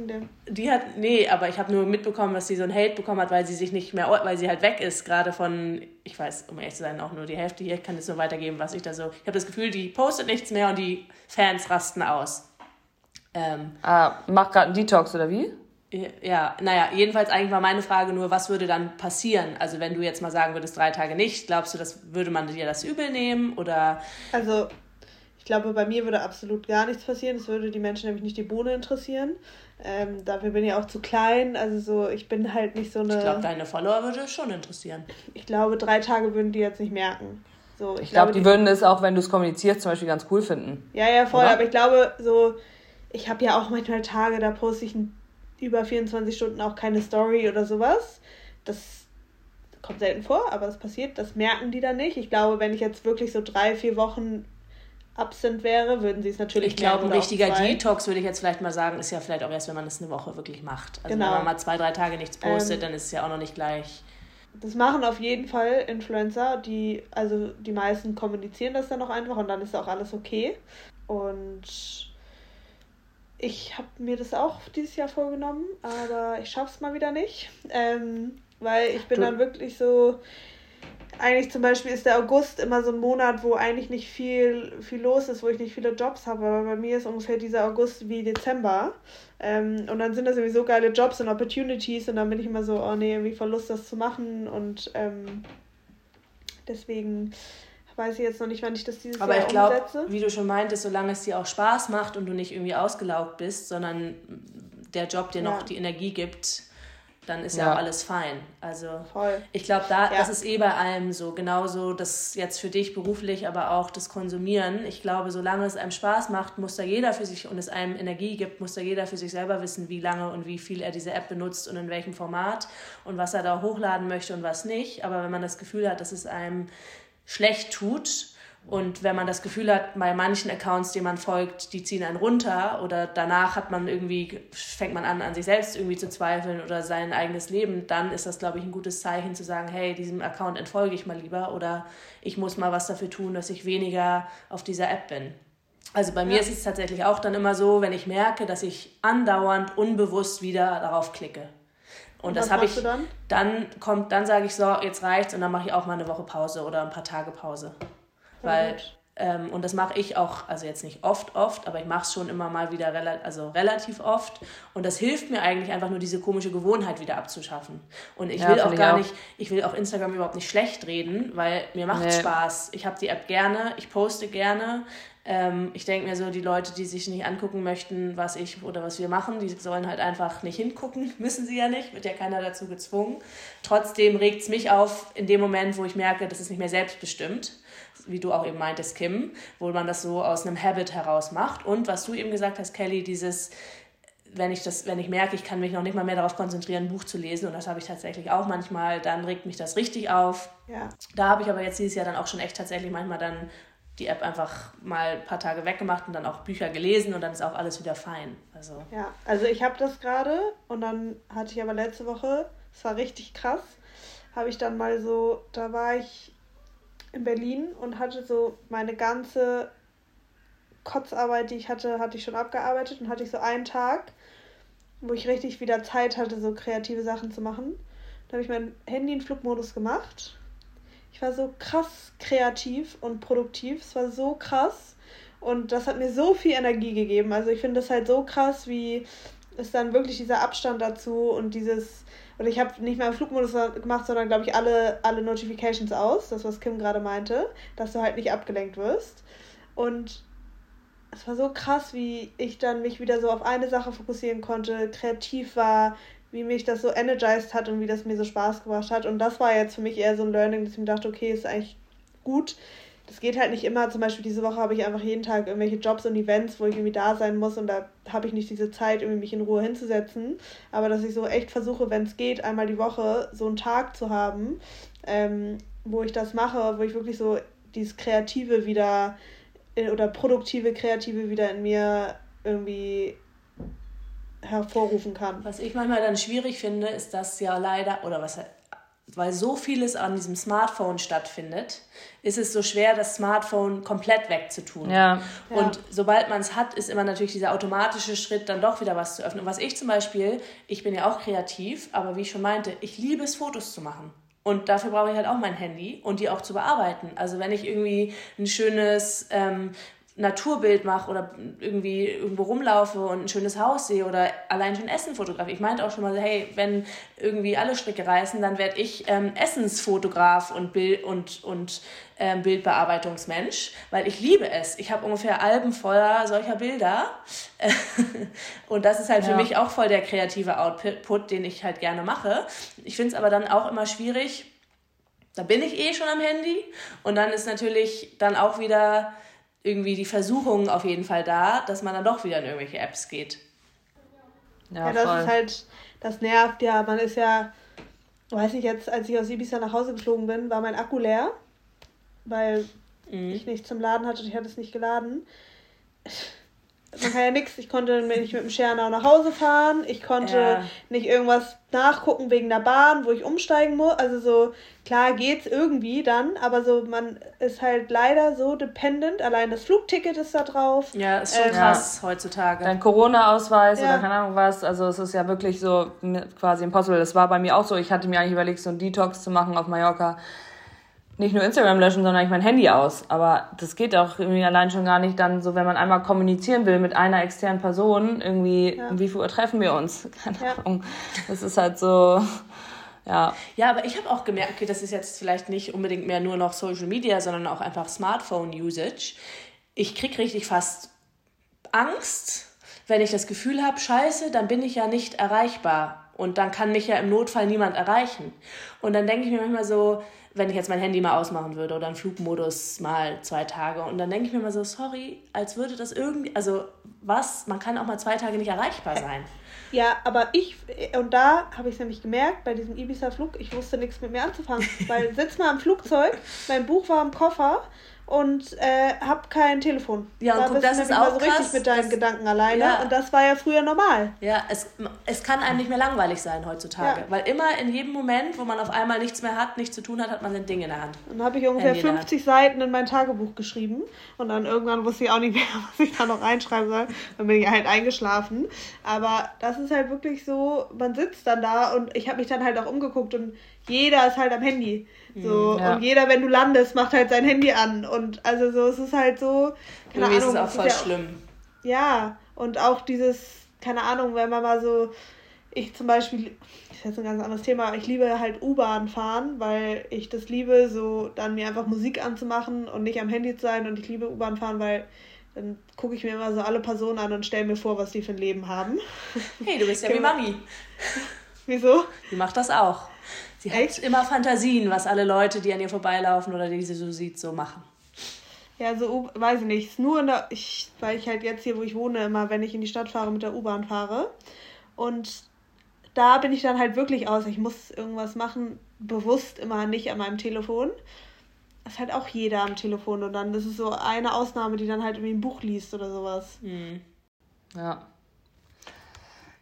die hat, nee, aber ich habe nur mitbekommen, dass sie so einen Hate bekommen hat, weil sie sich nicht mehr, weil sie halt weg ist, gerade von, ich weiß, um ehrlich zu sein, auch nur die Hälfte hier, ich kann es nur weitergeben, was ich da so. Ich habe das Gefühl, die postet nichts mehr und die Fans rasten aus. Ähm, ah, macht gerade einen Detox oder wie? Ja, naja, jedenfalls eigentlich war meine Frage nur, was würde dann passieren? Also wenn du jetzt mal sagen würdest, drei Tage nicht, glaubst du, das würde man dir das übel nehmen oder? Also ich glaube, bei mir würde absolut gar nichts passieren. Es würde die Menschen nämlich nicht die Bohne interessieren. Ähm, dafür bin ich auch zu klein. Also so, ich bin halt nicht so eine. Ich glaube, deine Follower würde es schon interessieren. Ich glaube, drei Tage würden die jetzt nicht merken. So, ich, ich glaube, glaub, die, die, würden es auch, wenn du es kommunizierst, zum Beispiel ganz cool finden. Ja, ja, voll. Oder? Aber ich glaube, so, ich habe ja auch manchmal Tage, da poste ich über 24 Stunden auch keine Story oder sowas. Das kommt selten vor, aber es passiert. Das merken die dann nicht. Ich glaube, wenn ich jetzt wirklich so drei, vier Wochen absent wäre, würden sie es natürlich Ich glaube, ein richtiger Detox, würde ich jetzt vielleicht mal sagen, ist ja vielleicht auch erst, wenn man es eine Woche wirklich macht. Also genau. wenn man mal zwei, drei Tage nichts postet, ähm, dann ist es ja auch noch nicht gleich. Das machen auf jeden Fall Influencer, die, also die meisten kommunizieren das dann auch einfach und dann ist auch alles okay. Und ich habe mir das auch dieses Jahr vorgenommen, aber ich schaffe es mal wieder nicht. Ähm, weil ich bin du dann wirklich so, eigentlich zum Beispiel ist der August immer so ein Monat, wo eigentlich nicht viel, viel los ist, wo ich nicht viele Jobs habe. Aber bei mir ist ungefähr dieser August wie Dezember. Ähm, und dann sind das irgendwie so geile Jobs und Opportunities und dann bin ich immer so, oh nee, irgendwie Verlust, das zu machen. Und ähm, deswegen weiß ich jetzt noch nicht, wann ich das dieses Aber Jahr ich glaube, wie du schon meintest, solange es dir auch Spaß macht und du nicht irgendwie ausgelaugt bist, sondern der Job dir ja. noch die Energie gibt, dann ist ja, ja auch alles fein. Also Voll. ich glaube, da ja. das ist eh bei allem so. Genauso das jetzt für dich beruflich, aber auch das Konsumieren. Ich glaube, solange es einem Spaß macht, muss da jeder für sich und es einem Energie gibt, muss da jeder für sich selber wissen, wie lange und wie viel er diese App benutzt und in welchem Format und was er da hochladen möchte und was nicht. Aber wenn man das Gefühl hat, dass es einem schlecht tut, und wenn man das Gefühl hat, bei manchen Accounts, denen man folgt, die ziehen einen runter oder danach hat man irgendwie, fängt man an, an sich selbst irgendwie zu zweifeln oder sein eigenes Leben, dann ist das, glaube ich, ein gutes Zeichen zu sagen, hey, diesem Account entfolge ich mal lieber oder ich muss mal was dafür tun, dass ich weniger auf dieser App bin. Also bei mir ist es tatsächlich auch dann immer so, wenn ich merke, dass ich andauernd unbewusst wieder darauf klicke. Und, und das habe ich dann? dann kommt dann sage ich so, jetzt reicht's und dann mache ich auch mal eine Woche Pause oder ein paar Tage Pause. Weil Ähm, und das mache ich auch, also jetzt nicht oft, oft, aber ich mache es schon immer mal wieder rela also relativ oft. Und das hilft mir eigentlich einfach nur, diese komische Gewohnheit wieder abzuschaffen. Und ich ja, will auch gar auch. nicht, ich will auch Instagram überhaupt nicht schlecht reden, weil mir macht nee. Spaß. Ich habe die App gerne, ich poste gerne. Ähm, ich denke mir so, die Leute, die sich nicht angucken möchten, was ich oder was wir machen, die sollen halt einfach nicht hingucken. Müssen sie ja nicht, wird ja keiner dazu gezwungen. Trotzdem regt es mich auf in dem Moment, wo ich merke, das ist nicht mehr selbstbestimmt wie du auch eben meintest, Kim, wo man das so aus einem Habit heraus macht. Und was du eben gesagt hast, Kelly, dieses, wenn ich das, wenn ich merke, ich kann mich noch nicht mal mehr darauf konzentrieren, ein Buch zu lesen, und das habe ich tatsächlich auch manchmal, dann regt mich das richtig auf. Ja. Da habe ich aber jetzt dieses Jahr dann auch schon echt tatsächlich manchmal dann die App einfach mal ein paar Tage weggemacht und dann auch Bücher gelesen und dann ist auch alles wieder fein. Also. Ja, also ich habe das gerade und dann hatte ich aber letzte Woche, es war richtig krass, habe ich dann mal so, da war ich in Berlin und hatte so meine ganze Kotzarbeit, die ich hatte, hatte ich schon abgearbeitet und hatte ich so einen Tag, wo ich richtig wieder Zeit hatte, so kreative Sachen zu machen. Da habe ich mein Handy in Flugmodus gemacht. Ich war so krass kreativ und produktiv. Es war so krass. Und das hat mir so viel Energie gegeben. Also ich finde das halt so krass, wie es dann wirklich dieser Abstand dazu und dieses und ich habe nicht mehr im Flugmodus gemacht, sondern glaube ich alle, alle Notifications aus, das was Kim gerade meinte, dass du halt nicht abgelenkt wirst. Und es war so krass, wie ich dann mich wieder so auf eine Sache fokussieren konnte, kreativ war, wie mich das so energized hat und wie das mir so Spaß gemacht hat. Und das war jetzt für mich eher so ein Learning, dass ich mir dachte, okay, ist eigentlich gut, das geht halt nicht immer. Zum Beispiel diese Woche habe ich einfach jeden Tag irgendwelche Jobs und Events, wo ich irgendwie da sein muss und da habe ich nicht diese Zeit, irgendwie mich in Ruhe hinzusetzen. Aber dass ich so echt versuche, wenn es geht, einmal die Woche so einen Tag zu haben, ähm, wo ich das mache, wo ich wirklich so dieses Kreative wieder oder produktive Kreative wieder in mir irgendwie hervorrufen kann. Was ich manchmal dann schwierig finde, ist, dass ja leider, oder was weil so vieles an diesem Smartphone stattfindet, ist es so schwer, das Smartphone komplett wegzutun. Ja. Und ja. sobald man es hat, ist immer natürlich dieser automatische Schritt, dann doch wieder was zu öffnen. Und was ich zum Beispiel, ich bin ja auch kreativ, aber wie ich schon meinte, ich liebe es, Fotos zu machen. Und dafür brauche ich halt auch mein Handy und die auch zu bearbeiten. Also wenn ich irgendwie ein schönes ähm, Naturbild mache oder irgendwie irgendwo rumlaufe und ein schönes Haus sehe oder allein schon Essen fotografiere. Ich meinte auch schon mal, hey, wenn irgendwie alle Stricke reißen, dann werde ich ähm, Essensfotograf und, Bild und, und ähm, Bildbearbeitungsmensch, weil ich liebe es. Ich habe ungefähr Alben voller solcher Bilder und das ist halt ja. für mich auch voll der kreative Output, den ich halt gerne mache. Ich finde es aber dann auch immer schwierig, da bin ich eh schon am Handy und dann ist natürlich dann auch wieder irgendwie die Versuchung auf jeden Fall da, dass man dann doch wieder in irgendwelche Apps geht. Ja, ja das voll. ist halt, das nervt ja. Man ist ja, weiß ich jetzt, als ich aus Ibiza nach Hause geflogen bin, war mein Akku leer, weil mhm. ich nichts zum Laden hatte und ich hatte es nicht geladen man kann ja nichts. Ich konnte nicht mit dem Schernau nach Hause fahren. Ich konnte ja. nicht irgendwas nachgucken wegen der Bahn, wo ich umsteigen muss. Also so, klar geht's irgendwie dann, aber so, man ist halt leider so dependent. Allein das Flugticket ist da drauf. Ja, ist schon ähm, krass ja. heutzutage. Dein Corona-Ausweis ja. oder keine Ahnung was. Also es ist ja wirklich so quasi impossible. Das war bei mir auch so. Ich hatte mir eigentlich überlegt, so einen Detox zu machen auf Mallorca nicht nur Instagram löschen, sondern ich mein Handy aus. Aber das geht auch irgendwie allein schon gar nicht dann so, wenn man einmal kommunizieren will mit einer externen Person, irgendwie, ja. um wie viel Uhr treffen wir uns? Keine ja. Ahnung. Das ist halt so, ja. Ja, aber ich habe auch gemerkt, okay, das ist jetzt vielleicht nicht unbedingt mehr nur noch Social Media, sondern auch einfach Smartphone-Usage. Ich krieg richtig fast Angst, wenn ich das Gefühl habe, scheiße, dann bin ich ja nicht erreichbar. Und dann kann mich ja im Notfall niemand erreichen. Und dann denke ich mir manchmal so, wenn ich jetzt mein Handy mal ausmachen würde oder einen Flugmodus mal zwei Tage. Und dann denke ich mir mal so, sorry, als würde das irgendwie, also was, man kann auch mal zwei Tage nicht erreichbar sein. Ja, aber ich, und da habe ich es nämlich gemerkt, bei diesem Ibiza-Flug, ich wusste nichts mit mir anzufangen. Weil sitz mal im Flugzeug, mein Buch war im Koffer und äh, hab kein Telefon. Ja, und guck, das ist auch so krass, richtig mit deinen das, Gedanken alleine ja. und das war ja früher normal. Ja, es, es kann einem nicht mehr langweilig sein heutzutage, ja. weil immer in jedem Moment, wo man auf einmal nichts mehr hat, nichts zu tun hat, hat man ein Ding in der Hand. Dann habe ich ungefähr 50 Seiten in mein Tagebuch geschrieben und dann irgendwann wusste ich auch nicht mehr, was ich da noch reinschreiben soll. Dann bin ich halt eingeschlafen. Aber das ist halt wirklich so, man sitzt dann da und ich habe mich dann halt auch umgeguckt und jeder ist halt am Handy. So, ja. und jeder, wenn du landest, macht halt sein Handy an. Und also so, es ist halt so, keine Irgendwie Ahnung. ist es auch voll ist ja schlimm. ja, und auch dieses, keine Ahnung, wenn man mal so, ich zum Beispiel, das ist jetzt ein ganz anderes Thema, ich liebe halt U-Bahn fahren, weil ich das liebe, so dann mir einfach Musik anzumachen und nicht am Handy zu sein. Und ich liebe U-Bahn fahren, weil dann gucke ich mir immer so alle Personen an und stelle mir vor, was die für ein Leben haben. Hey, du bist ja wie genau. Mami. Wieso? Die macht das auch. Sie Echt? hat immer Fantasien, was alle Leute, die an ihr vorbeilaufen oder die sie so sieht, so machen. Ja, so, weiß ich nicht. Nur in der, ich, weil ich halt jetzt hier, wo ich wohne, immer, wenn ich in die Stadt fahre, mit der U-Bahn fahre. Und da bin ich dann halt wirklich aus. Ich muss irgendwas machen, bewusst immer nicht an meinem Telefon. Das ist halt auch jeder am Telefon. Und dann das ist so eine Ausnahme, die dann halt irgendwie ein Buch liest oder sowas. Mhm. Ja.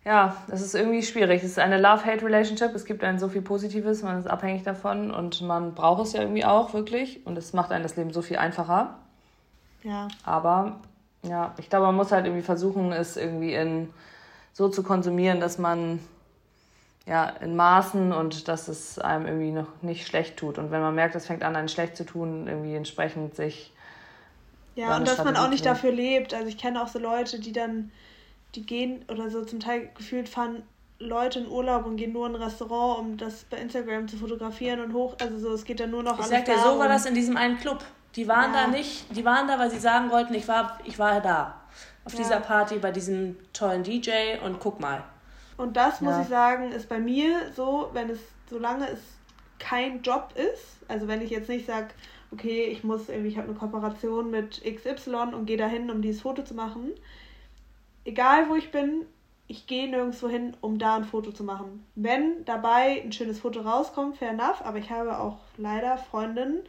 Ja, das ist irgendwie schwierig. Es ist eine Love-Hate-Relationship. Es gibt ein so viel Positives, man ist abhängig davon und man braucht es ja irgendwie auch wirklich. Und es macht einem das Leben so viel einfacher. Ja. Aber ja, ich glaube, man muss halt irgendwie versuchen, es irgendwie in so zu konsumieren, dass man ja in Maßen und dass es einem irgendwie noch nicht schlecht tut. Und wenn man merkt, es fängt an, einen schlecht zu tun, irgendwie entsprechend sich. Ja, und dass man auch nicht dafür lebt. Also ich kenne auch so Leute, die dann die gehen oder so zum Teil gefühlt fahren Leute in Urlaub und gehen nur in ein Restaurant, um das bei Instagram zu fotografieren und hoch. Also so, es geht dann nur noch ich sag dir, so war das in diesem einen Club. Die waren ja. da nicht, die waren da, weil sie sagen wollten, ich war, ich war da. Auf ja. dieser Party bei diesem tollen DJ und guck mal. Und das muss ja. ich sagen, ist bei mir so, wenn es, solange es kein Job ist, also wenn ich jetzt nicht sage, okay, ich muss irgendwie, ich habe eine Kooperation mit XY und gehe dahin, um dieses Foto zu machen, egal wo ich bin, ich gehe nirgendwo hin, um da ein Foto zu machen. Wenn dabei ein schönes Foto rauskommt, fair enough, aber ich habe auch leider Freundinnen,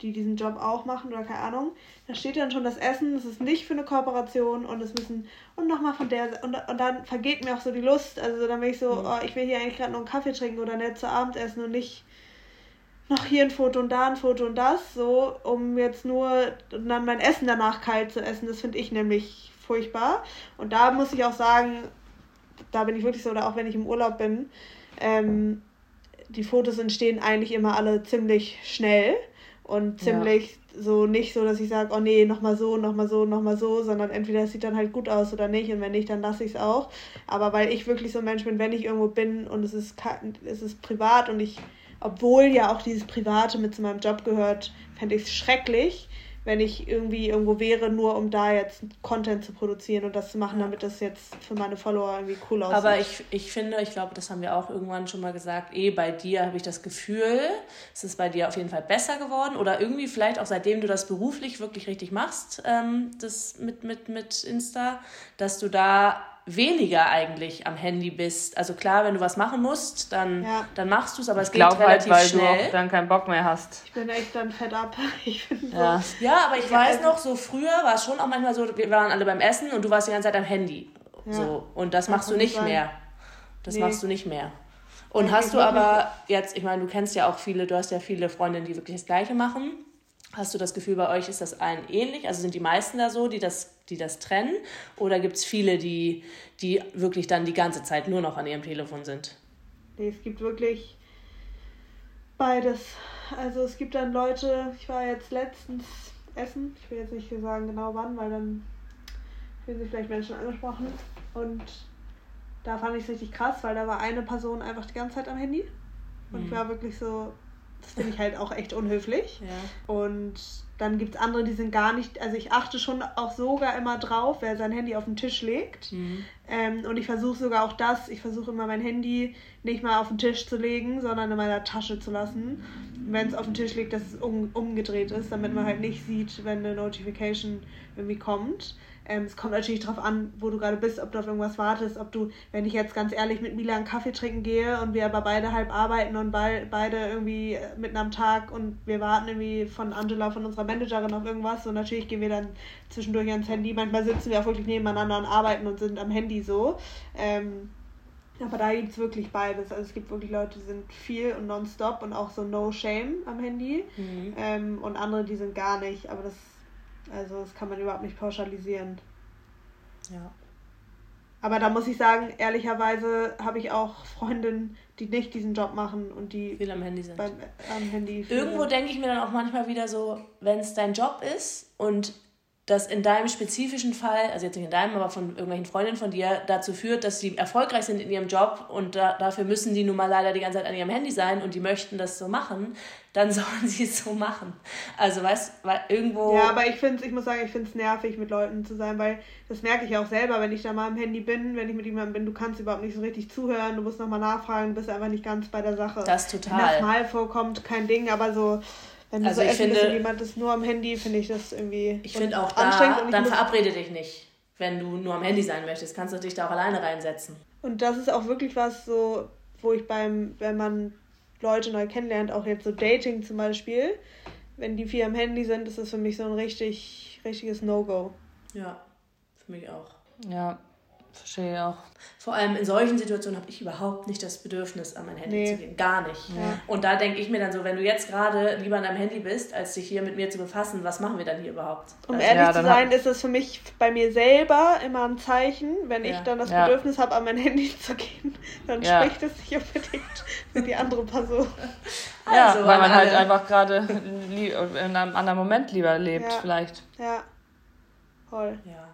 die diesen Job auch machen oder keine Ahnung, da steht dann schon das Essen, das ist nicht für eine Kooperation und es müssen und nochmal von der und, und dann vergeht mir auch so die Lust, also dann bin ich so, oh, ich will hier eigentlich gerade noch einen Kaffee trinken oder nett zu Abend essen und nicht noch hier ein Foto und da ein Foto und das, so, um jetzt nur dann mein Essen danach kalt zu essen. Das finde ich nämlich furchtbar. Und da muss ich auch sagen, da bin ich wirklich so, oder auch wenn ich im Urlaub bin, ähm, die Fotos entstehen eigentlich immer alle ziemlich schnell und ziemlich ja. so nicht so, dass ich sage, oh nee, nochmal so, nochmal so, nochmal so, sondern entweder es sieht dann halt gut aus oder nicht und wenn nicht, dann lasse ich es auch. Aber weil ich wirklich so ein Mensch bin, wenn ich irgendwo bin und es ist, es ist privat und ich, obwohl ja auch dieses Private mit zu meinem Job gehört, fände ich es schrecklich, wenn ich irgendwie irgendwo wäre, nur um da jetzt Content zu produzieren und das zu machen, damit das jetzt für meine Follower irgendwie cool aussieht. Aber ich, ich finde, ich glaube, das haben wir auch irgendwann schon mal gesagt, eh, bei dir habe ich das Gefühl, es ist bei dir auf jeden Fall besser geworden oder irgendwie vielleicht auch seitdem du das beruflich wirklich richtig machst, ähm, das mit, mit, mit Insta, dass du da weniger eigentlich am Handy bist. Also klar, wenn du was machen musst, dann, ja. dann machst du es, aber es geht halt, relativ halt, weil schnell. du auch dann keinen Bock mehr hast. Ich bin echt dann fett ab. ja. So. ja, aber ich weiß noch, so früher war es schon auch manchmal so, wir waren alle beim Essen und du warst die ganze Zeit am Handy. Ja. So. Und das machst du nicht sein. mehr. Das nee. machst du nicht mehr. Und ja, hast du aber jetzt, ich meine, du kennst ja auch viele, du hast ja viele Freundinnen, die wirklich das Gleiche machen. Hast du das Gefühl, bei euch ist das allen ähnlich? Also sind die meisten da so, die das, die das trennen? Oder gibt es viele, die, die wirklich dann die ganze Zeit nur noch an ihrem Telefon sind? Nee, es gibt wirklich beides. Also es gibt dann Leute, ich war jetzt letztens essen, ich will jetzt nicht sagen genau wann, weil dann fühlen sich vielleicht Menschen angesprochen. Und da fand ich es richtig krass, weil da war eine Person einfach die ganze Zeit am Handy. Und mhm. ich war wirklich so, das finde ich halt auch echt unhöflich. Ja. Und dann gibt es andere, die sind gar nicht, also ich achte schon auch sogar immer drauf, wer sein Handy auf den Tisch legt. Mhm. Ähm, und ich versuche sogar auch das, ich versuche immer mein Handy nicht mal auf den Tisch zu legen, sondern in meiner Tasche zu lassen. Wenn es auf den Tisch liegt, dass es um, umgedreht ist, damit man halt nicht sieht, wenn eine Notification irgendwie kommt. Ähm, es kommt natürlich darauf an, wo du gerade bist, ob du auf irgendwas wartest, ob du, wenn ich jetzt ganz ehrlich mit Milan Kaffee trinken gehe und wir aber beide halb arbeiten und be beide irgendwie mitten am Tag und wir warten irgendwie von Angela, von unserer Managerin auf irgendwas und natürlich gehen wir dann zwischendurch ans Handy. Manchmal sitzen wir auch wirklich nebeneinander und arbeiten und sind am Handy so. Ähm, aber da gibt es wirklich beides. Also es gibt wirklich Leute, die sind viel und nonstop und auch so no shame am Handy. Mhm. Ähm, und andere, die sind gar nicht. Aber das also das kann man überhaupt nicht pauschalisieren. Ja. Aber da muss ich sagen, ehrlicherweise habe ich auch Freundinnen, die nicht diesen Job machen und die viel am Handy sind. Beim, am Handy Irgendwo denke ich mir dann auch manchmal wieder so, wenn es dein Job ist und das in deinem spezifischen Fall, also jetzt nicht in deinem, aber von irgendwelchen Freundinnen von dir, dazu führt, dass sie erfolgreich sind in ihrem Job und da, dafür müssen die nun mal leider die ganze Zeit an ihrem Handy sein und die möchten das so machen, dann sollen sie es so machen. Also weißt weil irgendwo. Ja, aber ich finde ich muss sagen, ich finde es nervig, mit Leuten zu sein, weil das merke ich auch selber, wenn ich da mal am Handy bin, wenn ich mit jemandem bin, du kannst überhaupt nicht so richtig zuhören, du musst nochmal nachfragen, du bist einfach nicht ganz bei der Sache. Das total. Wenn das mal vorkommt, kein Ding, aber so wenn also so ich finde, ist jemand ist nur am Handy, finde ich das irgendwie Ich finde auch da, dann verabrede dich nicht, wenn du nur am Handy sein möchtest. Kannst du dich da auch alleine reinsetzen. Und das ist auch wirklich was so, wo ich beim, wenn man Leute neu kennenlernt, auch jetzt so Dating zum Beispiel, wenn die viel am Handy sind, ist das für mich so ein richtig, richtiges No-Go. Ja, für mich auch. Ja, Verstehe ich auch. Vor allem in solchen Situationen habe ich überhaupt nicht das Bedürfnis, an mein Handy nee. zu gehen. Gar nicht. Ja. Und da denke ich mir dann so, wenn du jetzt gerade lieber an deinem Handy bist, als dich hier mit mir zu befassen, was machen wir dann hier überhaupt? Um also, ehrlich ja, zu sein, ist es für mich bei mir selber immer ein Zeichen, wenn ja. ich dann das Bedürfnis habe, an mein Handy zu gehen, dann spricht es nicht unbedingt für die andere Person. Ja, also, weil man halt einfach gerade in einem anderen Moment lieber lebt, vielleicht. Ja, voll. Ja.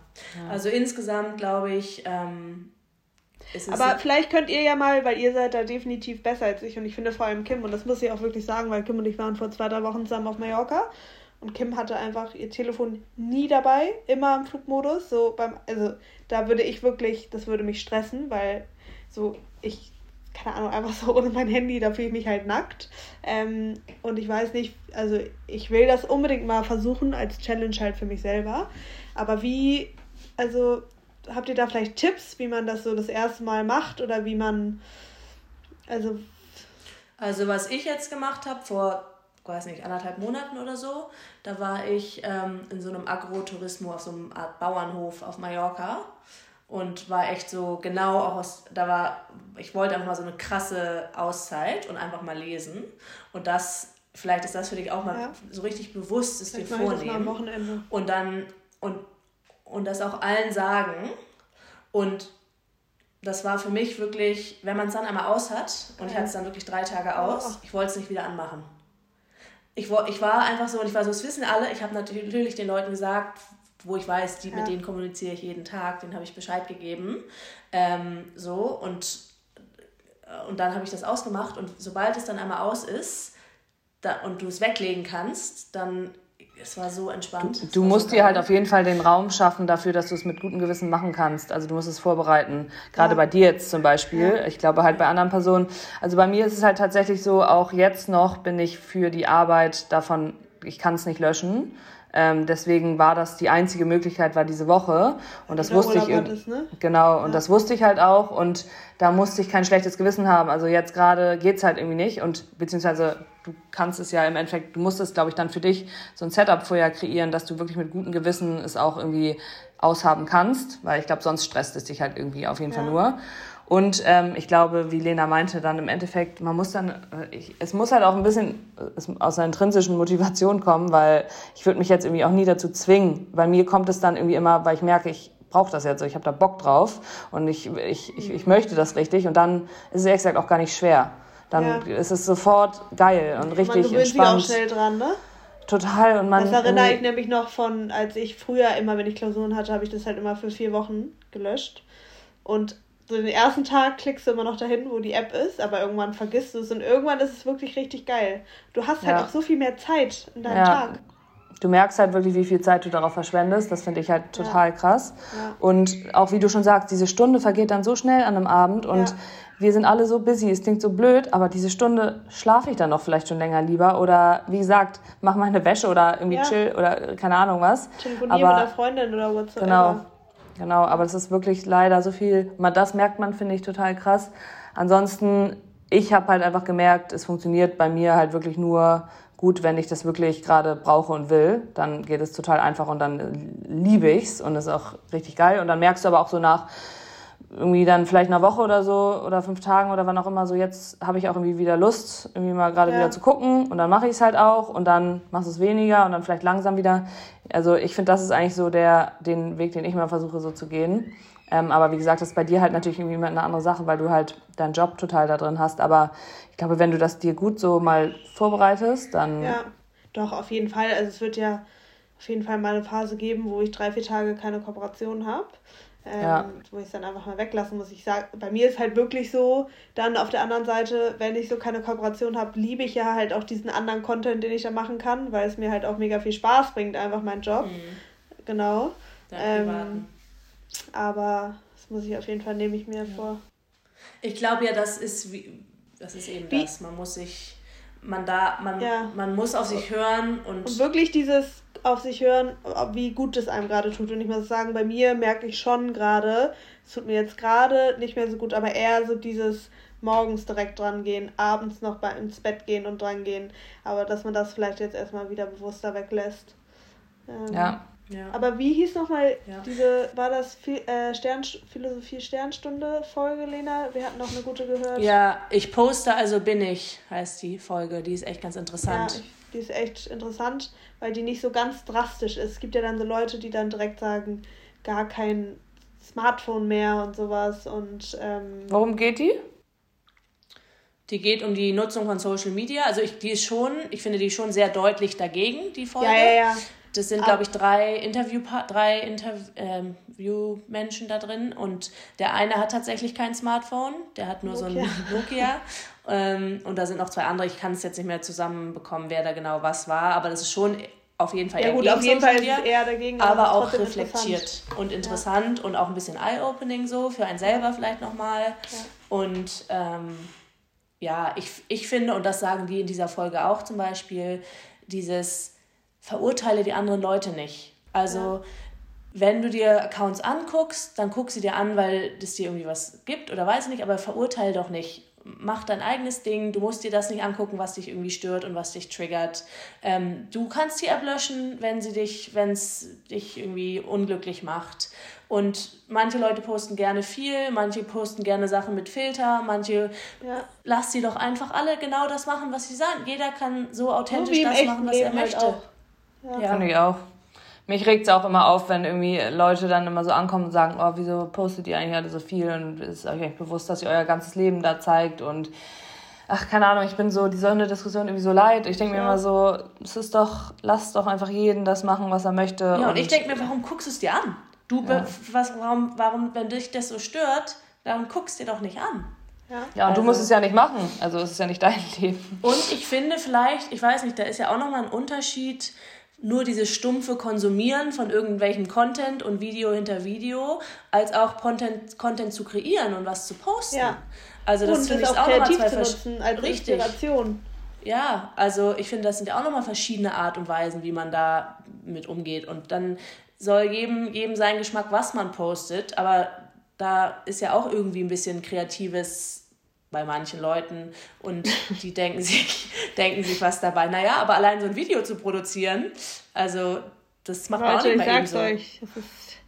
Also insgesamt glaube ich, ähm. Aber vielleicht könnt ihr ja mal, weil ihr seid da definitiv besser als ich und ich finde vor allem Kim, und das muss ich auch wirklich sagen, weil Kim und ich waren vor zwei, drei Wochen zusammen auf Mallorca und Kim hatte einfach ihr Telefon nie dabei, immer im Flugmodus. So beim, also da würde ich wirklich, das würde mich stressen, weil so ich keine Ahnung, einfach so ohne mein Handy, da fühle ich mich halt nackt. Ähm, und ich weiß nicht, also ich will das unbedingt mal versuchen als Challenge halt für mich selber. Aber wie also habt ihr da vielleicht Tipps, wie man das so das erste Mal macht oder wie man, also. Also was ich jetzt gemacht habe vor, weiß nicht, anderthalb Monaten oder so, da war ich ähm, in so einem Agrotourismus auf so einem Art Bauernhof auf Mallorca und war echt so genau auch aus, da war, ich wollte einfach mal so eine krasse Auszeit und einfach mal lesen und das, vielleicht ist das für dich auch mal ja. so richtig bewusst, ist dir vornehmen. Und dann, und und das auch allen sagen. Und das war für mich wirklich, wenn man es dann einmal aus hat, und ich hatte es dann wirklich drei Tage aus, ich wollte es nicht wieder anmachen. Ich, ich war einfach so, und ich war so, das wissen alle, ich habe natürlich den Leuten gesagt, wo ich weiß, die, ja. mit denen kommuniziere ich jeden Tag, denen habe ich Bescheid gegeben. Ähm, so, und, und dann habe ich das ausgemacht, und sobald es dann einmal aus ist da, und du es weglegen kannst, dann es war so entspannt. Du, du musst so dir halt auf jeden Fall den Raum schaffen dafür, dass du es mit gutem Gewissen machen kannst. Also du musst es vorbereiten. Gerade ja. bei dir jetzt zum Beispiel. Ja. Ich glaube halt bei anderen Personen. Also bei mir ist es halt tatsächlich so, auch jetzt noch bin ich für die Arbeit davon, ich kann es nicht löschen. Ähm, deswegen war das die einzige Möglichkeit, war diese Woche. Und das wusste ich. Hattest, ne? Genau, und ja. das wusste ich halt auch. Und da musste ich kein schlechtes Gewissen haben. Also jetzt gerade geht's halt irgendwie nicht. Und beziehungsweise du kannst es ja im Endeffekt, du musst es, glaube ich, dann für dich so ein Setup vorher kreieren, dass du wirklich mit gutem Gewissen es auch irgendwie aushaben kannst. Weil ich glaube, sonst stresst es dich halt irgendwie auf jeden ja. Fall nur. Und ähm, ich glaube, wie Lena meinte, dann im Endeffekt, man muss dann, äh, ich, es muss halt auch ein bisschen äh, aus einer intrinsischen Motivation kommen, weil ich würde mich jetzt irgendwie auch nie dazu zwingen. Bei mir kommt es dann irgendwie immer, weil ich merke, ich brauche das jetzt so, ich habe da Bock drauf und ich, ich, ich, ich möchte das richtig und dann ist es ehrlich gesagt auch gar nicht schwer. Dann ja. ist es sofort geil und richtig man entspannt. Sich auch schnell dran, ne? Total und man. Das erinnere ich nämlich noch von, als ich früher immer, wenn ich Klausuren hatte, habe ich das halt immer für vier Wochen gelöscht und so den ersten Tag klickst du immer noch dahin, wo die App ist, aber irgendwann vergisst du es und irgendwann ist es wirklich richtig geil. Du hast halt ja. auch so viel mehr Zeit in deinem ja. Tag. Du merkst halt wirklich, wie viel Zeit du darauf verschwendest. Das finde ich halt total ja. krass. Und auch wie du schon sagst, diese Stunde vergeht dann so schnell an einem Abend und wir sind alle so busy. Es klingt so blöd, aber diese Stunde schlafe ich dann noch vielleicht schon länger lieber oder wie gesagt, mach meine Wäsche oder irgendwie chill oder keine Ahnung was. Telefonier aber, mit einer Freundin oder whatsoever. Genau. Genau, aber das ist wirklich leider so viel. Das merkt man, finde ich, total krass. Ansonsten, ich habe halt einfach gemerkt, es funktioniert bei mir halt wirklich nur gut, wenn ich das wirklich gerade brauche und will. Dann geht es total einfach und dann liebe ich's und ist auch richtig geil. Und dann merkst du aber auch so nach irgendwie dann vielleicht einer Woche oder so oder fünf Tagen oder wann auch immer so, jetzt habe ich auch irgendwie wieder Lust, irgendwie mal gerade ja. wieder zu gucken und dann mache ich es halt auch und dann machst du es weniger und dann vielleicht langsam wieder. Also ich finde, das ist eigentlich so der, den Weg, den ich mal versuche so zu gehen. Ähm, aber wie gesagt, das ist bei dir halt natürlich irgendwie eine andere Sache, weil du halt deinen Job total da drin hast. Aber ich glaube, wenn du das dir gut so mal vorbereitest, dann. Ja, doch, auf jeden Fall. Also es wird ja auf jeden Fall mal eine Phase geben, wo ich drei, vier Tage keine Kooperation habe. Ähm, ja. Wo ich es dann einfach mal weglassen muss. Ich sage, bei mir ist halt wirklich so, dann auf der anderen Seite, wenn ich so keine Kooperation habe, liebe ich ja halt auch diesen anderen Content, den ich da machen kann, weil es mir halt auch mega viel Spaß bringt, einfach mein Job. Mhm. Genau. Ähm, aber das muss ich auf jeden Fall, nehme ich mir ja. vor. Ich glaube ja, das ist wie, das ist eben wie? das. Man muss sich, man da, man, ja. man muss auf sich hören und, und wirklich dieses auf sich hören, wie gut es einem gerade tut. Und ich muss sagen, bei mir merke ich schon gerade, es tut mir jetzt gerade nicht mehr so gut, aber eher so dieses morgens direkt dran gehen, abends noch bei, ins Bett gehen und dran gehen. Aber dass man das vielleicht jetzt erstmal wieder bewusster weglässt. Ähm, ja. Ja. Aber wie hieß nochmal ja. diese, war das äh, Stern, Philosophie Sternstunde Folge, Lena? Wir hatten noch eine gute gehört. Ja, ich poste, also bin ich, heißt die Folge. Die ist echt ganz interessant. Ja, die ist echt interessant, weil die nicht so ganz drastisch ist. Es gibt ja dann so Leute, die dann direkt sagen, gar kein Smartphone mehr und sowas. Und ähm, worum geht die? Die geht um die Nutzung von Social Media. Also ich, die ist schon, ich finde die schon sehr deutlich dagegen, die Folge. Ja, ja, ja. Das sind, glaube ich, drei Interview drei Interviewmenschen da drin und der eine hat tatsächlich kein Smartphone, der hat nur Nokia. so ein Nokia ähm, und da sind noch zwei andere. Ich kann es jetzt nicht mehr zusammenbekommen, wer da genau was war, aber das ist schon auf jeden Fall ja, eher gut, auf jeden Fall es eher dagegen, aber auch reflektiert interessant. und interessant ja. und auch ein bisschen eye-opening so für einen selber vielleicht nochmal. Ja. Und ähm, ja, ich, ich finde, und das sagen die in dieser Folge auch zum Beispiel, dieses verurteile die anderen Leute nicht. Also ja. wenn du dir Accounts anguckst, dann guck sie dir an, weil es dir irgendwie was gibt oder weiß nicht, aber verurteile doch nicht. Mach dein eigenes Ding, du musst dir das nicht angucken, was dich irgendwie stört und was dich triggert. Ähm, du kannst die App löschen, wenn sie dich, wenn es dich irgendwie unglücklich macht. Und manche Leute posten gerne viel, manche posten gerne Sachen mit Filter, manche ja. lass sie doch einfach alle genau das machen, was sie sagen. Jeder kann so authentisch das machen, was Leben er halt möchte. Halt ja. Finde ich auch. Mich regt es auch immer auf, wenn irgendwie Leute dann immer so ankommen und sagen, oh, wieso postet ihr eigentlich alle so viel und ist euch eigentlich bewusst, dass ihr euer ganzes Leben da zeigt und ach, keine Ahnung, ich bin so, die so eine Diskussion irgendwie so leid. Ich denke ja. mir immer so, es ist doch, lass doch einfach jeden das machen, was er möchte. Ja, und, und ich denke mir, warum guckst du es dir an? Du, ja. was, warum, warum, wenn dich das so stört, dann guckst du dir doch nicht an. Ja, ja und also, du musst es ja nicht machen. Also es ist ja nicht dein Leben. Und ich finde vielleicht, ich weiß nicht, da ist ja auch nochmal ein Unterschied, nur dieses stumpfe Konsumieren von irgendwelchem Content und Video hinter Video, als auch Content, Content zu kreieren und was zu posten. Ja. Also das finde ich auch, auch nochmal zwei zu nutzen als Richtig. Inspiration. Ja, also ich finde, das sind ja auch nochmal verschiedene Art und Weisen, wie man da mit umgeht. Und dann soll jedem, jedem sein Geschmack, was man postet, aber da ist ja auch irgendwie ein bisschen kreatives bei manchen Leuten und die denken sich, denken sich was dabei. Naja, aber allein so ein Video zu produzieren, also das macht man auch nicht mal eben so. Euch, das ist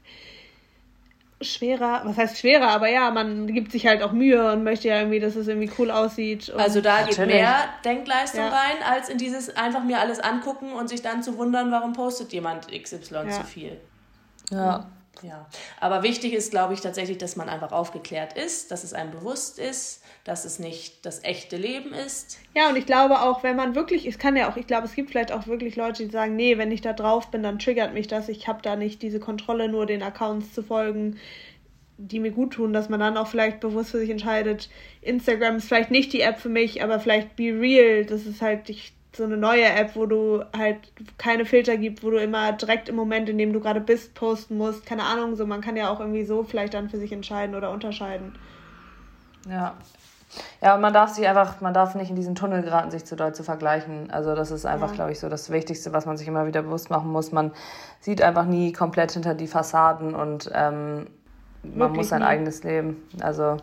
schwerer, was heißt schwerer, aber ja, man gibt sich halt auch Mühe und möchte ja irgendwie, dass es irgendwie cool aussieht. also da geht mehr Denkleistung ja. rein, als in dieses einfach mir alles angucken und sich dann zu wundern, warum postet jemand XY ja. zu viel. Ja. Ja, aber wichtig ist, glaube ich, tatsächlich, dass man einfach aufgeklärt ist, dass es einem bewusst ist, dass es nicht das echte Leben ist. Ja, und ich glaube auch, wenn man wirklich, es kann ja auch, ich glaube, es gibt vielleicht auch wirklich Leute, die sagen, nee, wenn ich da drauf bin, dann triggert mich das, ich habe da nicht diese Kontrolle, nur den Accounts zu folgen, die mir gut tun, dass man dann auch vielleicht bewusst für sich entscheidet, Instagram ist vielleicht nicht die App für mich, aber vielleicht Be Real, das ist halt, ich so eine neue App, wo du halt keine Filter gibt, wo du immer direkt im Moment, in dem du gerade bist, posten musst. Keine Ahnung, so man kann ja auch irgendwie so vielleicht dann für sich entscheiden oder unterscheiden. Ja. Ja, und man darf sich einfach, man darf nicht in diesen Tunnel geraten, sich zu doll zu vergleichen. Also das ist einfach, ja. glaube ich, so das Wichtigste, was man sich immer wieder bewusst machen muss. Man sieht einfach nie komplett hinter die Fassaden und ähm, man muss sein nie. eigenes Leben. Also ja.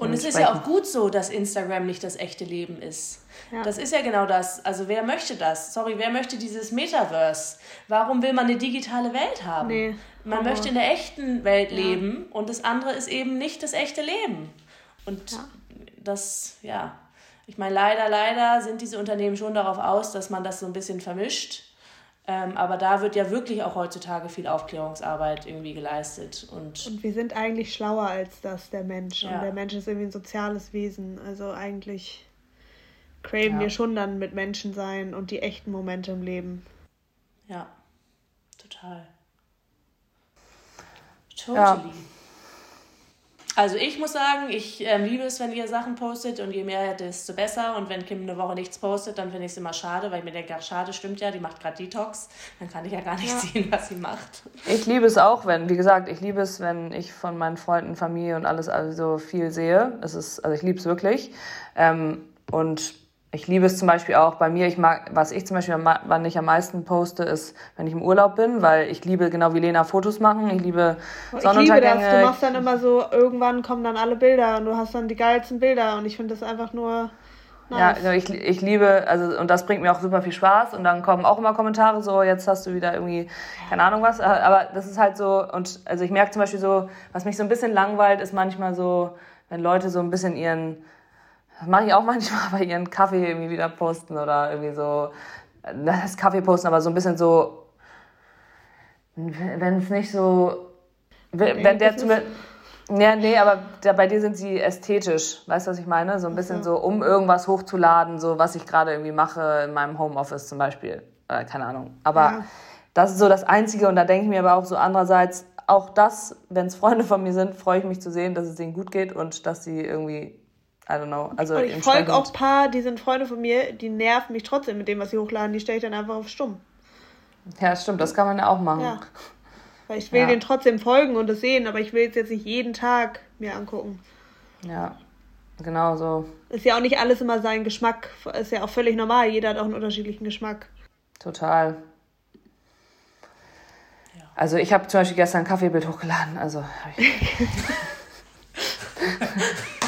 Und es ist ja auch gut so, dass Instagram nicht das echte Leben ist. Ja. Das ist ja genau das. Also wer möchte das? Sorry, wer möchte dieses Metaverse? Warum will man eine digitale Welt haben? Nee. Man möchte in der echten Welt leben und das andere ist eben nicht das echte Leben. Und ja. Das, ja, ich meine, leider, leider sind diese Unternehmen schon darauf aus, dass man das so ein bisschen vermischt. Ähm, aber da wird ja wirklich auch heutzutage viel Aufklärungsarbeit irgendwie geleistet. Und, und wir sind eigentlich schlauer als das, der Mensch. Ja. Und der Mensch ist irgendwie ein soziales Wesen. Also eigentlich craven ja. wir schon dann mit Menschen sein und die echten Momente im Leben. Ja, total. Totally. Ja. Also ich muss sagen, ich ähm, liebe es, wenn ihr Sachen postet und je mehr, desto besser. Und wenn Kim eine Woche nichts postet, dann finde ich es immer schade, weil ich mir denke, ach, schade, stimmt ja, die macht gerade Detox. Dann kann ich ja gar nicht ja. sehen, was sie macht. Ich liebe es auch, wenn, wie gesagt, ich liebe es, wenn ich von meinen Freunden, Familie und alles also viel sehe. Es ist, also ich liebe es wirklich. Ähm, und ich liebe es zum Beispiel auch bei mir, ich mag, was ich zum Beispiel, wann ich am meisten poste, ist, wenn ich im Urlaub bin, weil ich liebe, genau wie Lena, Fotos machen. Ich liebe Sonnenuntergänge. Ich liebe das. Du machst dann immer so, irgendwann kommen dann alle Bilder und du hast dann die geilsten Bilder und ich finde das einfach nur nice. Ja, also ich, ich liebe, also, und das bringt mir auch super viel Spaß und dann kommen auch immer Kommentare so, jetzt hast du wieder irgendwie, keine Ahnung was, aber das ist halt so, und also ich merke zum Beispiel so, was mich so ein bisschen langweilt, ist manchmal so, wenn Leute so ein bisschen ihren, mache ich auch manchmal bei ihren Kaffee irgendwie wieder posten oder irgendwie so, das Kaffee posten, aber so ein bisschen so, wenn es nicht so, wenn, wenn der zum ja, nee, aber da, bei dir sind sie ästhetisch. Weißt du, was ich meine? So ein bisschen so, um irgendwas hochzuladen, so was ich gerade irgendwie mache in meinem Homeoffice zum Beispiel. Äh, keine Ahnung. Aber ja. das ist so das Einzige und da denke ich mir aber auch so andererseits, auch das, wenn es Freunde von mir sind, freue ich mich zu sehen, dass es ihnen gut geht und dass sie irgendwie I don't know. Also und ich folge auch ein paar, die sind Freunde von mir, die nerven mich trotzdem mit dem, was sie hochladen. Die stelle ich dann einfach auf stumm. Ja, stimmt, das kann man ja auch machen. Ja. Weil ich will ja. denen trotzdem folgen und das sehen, aber ich will es jetzt nicht jeden Tag mir angucken. Ja, genau so. Ist ja auch nicht alles immer sein Geschmack. Ist ja auch völlig normal. Jeder hat auch einen unterschiedlichen Geschmack. Total. Ja. Also ich habe zum Beispiel gestern ein Kaffeebild hochgeladen. Also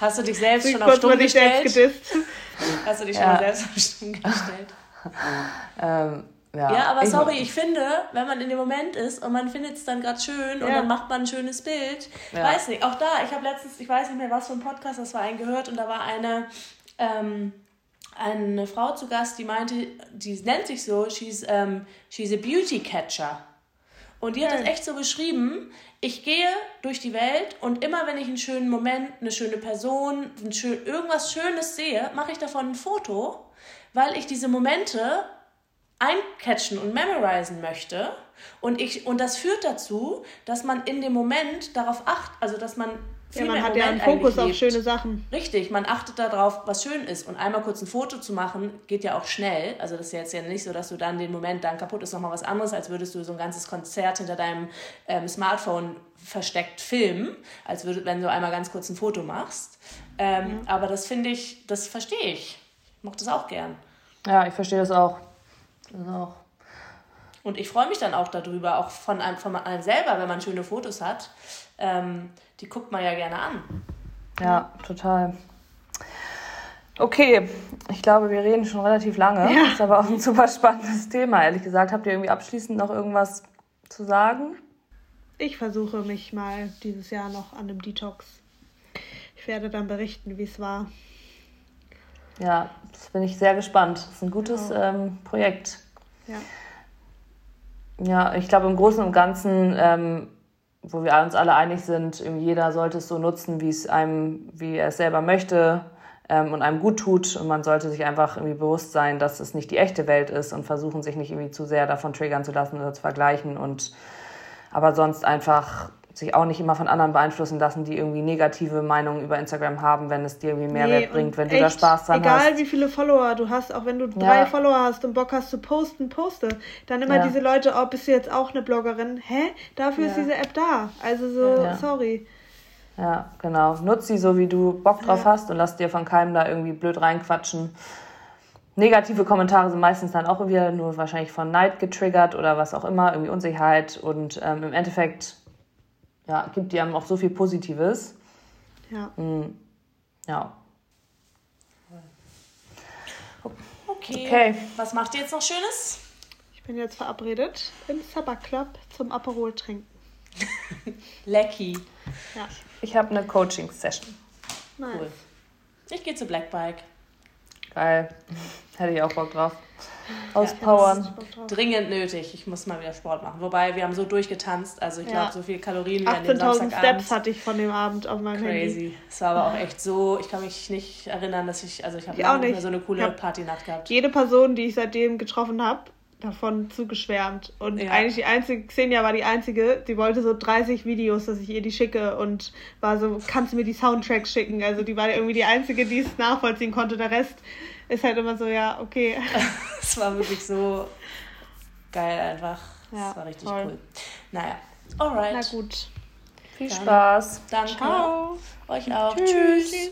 Hast du dich selbst ich schon auf Stumm gestellt? Selbst Hast du dich schon ja. mal selbst auf Stumm gestellt? ähm, ja, ja, aber sorry, ich finde, wenn man in dem Moment ist und man findet es dann gerade schön ja. und dann macht man ein schönes Bild, ja. weiß nicht, auch da, ich habe letztens, ich weiß nicht mehr, was für ein Podcast das war, gehört und da war eine, ähm, eine Frau zu Gast, die meinte, die nennt sich so, she's, ähm, she's a beauty catcher. Und die hat das echt so beschrieben, ich gehe durch die Welt und immer wenn ich einen schönen Moment, eine schöne Person, ein schön, irgendwas Schönes sehe, mache ich davon ein Foto, weil ich diese Momente eincatchen und memorisen möchte. Und, ich, und das führt dazu, dass man in dem Moment darauf achtet, also dass man ja, man hat ja einen Fokus auf schöne Sachen. Richtig, man achtet darauf, was schön ist. Und einmal kurz ein Foto zu machen, geht ja auch schnell. Also das ist jetzt ja nicht so, dass du dann den Moment dann kaputt ist, nochmal was anderes, als würdest du so ein ganzes Konzert hinter deinem ähm, Smartphone versteckt filmen, als würde, wenn du einmal ganz kurz ein Foto machst. Ähm, mhm. Aber das finde ich, das verstehe ich. Ich mochte das auch gern. Ja, ich verstehe das auch. Das auch. Und ich freue mich dann auch darüber, auch von einem, von einem selber, wenn man schöne Fotos hat. Ähm, die guckt man ja gerne an. Ja, total. Okay, ich glaube, wir reden schon relativ lange. Ja. Das ist aber auch ein super spannendes Thema, ehrlich gesagt. Habt ihr irgendwie abschließend noch irgendwas zu sagen? Ich versuche mich mal dieses Jahr noch an dem Detox. Ich werde dann berichten, wie es war. Ja, das bin ich sehr gespannt. Das ist ein gutes oh. ähm, Projekt. Ja. Ja, ich glaube, im Großen und Ganzen ähm, wo wir uns alle einig sind, jeder sollte es so nutzen, wie es einem, wie er es selber möchte ähm, und einem gut tut. Und man sollte sich einfach irgendwie bewusst sein, dass es nicht die echte Welt ist und versuchen, sich nicht irgendwie zu sehr davon triggern zu lassen oder zu vergleichen und aber sonst einfach sich auch nicht immer von anderen beeinflussen lassen, die irgendwie negative Meinungen über Instagram haben, wenn es dir irgendwie Mehrwert nee, bringt, wenn echt, du da Spaß dran egal hast. Egal wie viele Follower du hast, auch wenn du drei ja. Follower hast und Bock hast zu posten, poste. Dann immer ja. diese Leute, oh, bist du jetzt auch eine Bloggerin? Hä? Dafür ja. ist diese App da. Also so, sorry. Ja, genau. Nutz sie so, wie du Bock drauf hast und lass dir von keinem da irgendwie blöd reinquatschen. Negative Kommentare sind meistens dann auch wieder nur wahrscheinlich von Neid getriggert oder was auch immer, irgendwie Unsicherheit. Und ähm, im Endeffekt ja, gibt die einem auch so viel Positives. Ja. Mhm. Ja. Okay. okay. Was macht ihr jetzt noch Schönes? Ich bin jetzt verabredet im Sabbat Club zum Aperol trinken. Lecky. Ja. Ich habe eine Coaching-Session. Nice. Cool. Ich gehe zu Blackbike. Geil. Hätte ich auch Bock drauf. Auspowern. Ja, dringend nötig. Ich muss mal wieder Sport machen. Wobei, wir haben so durchgetanzt. Also ich Ja. glaube, so viele Kalorien wie an dem 18.000 Samstagabend. Steps hatte ich von dem Abend auf meinem Handy. Crazy. Es war aber auch echt so, ich kann mich nicht erinnern, dass ich, also ich habe auch nicht mehr so eine coole Partynacht gehabt. Jede Person, die ich seitdem getroffen habe, davon zugeschwärmt. Und Ja. eigentlich die einzige, Xenia war die einzige, die wollte so 30 Videos, dass ich ihr die schicke und war so, kannst du mir die Soundtracks schicken? Also die war irgendwie die einzige, die es nachvollziehen konnte. Der Rest ist halt immer so, ja, okay. Es war wirklich so geil einfach. Ja, Es war richtig voll. cool. Naja, alright. Na gut. Viel Dann- Spaß. Danke. Ciao. Euch auch. Tschüss. Tschüss.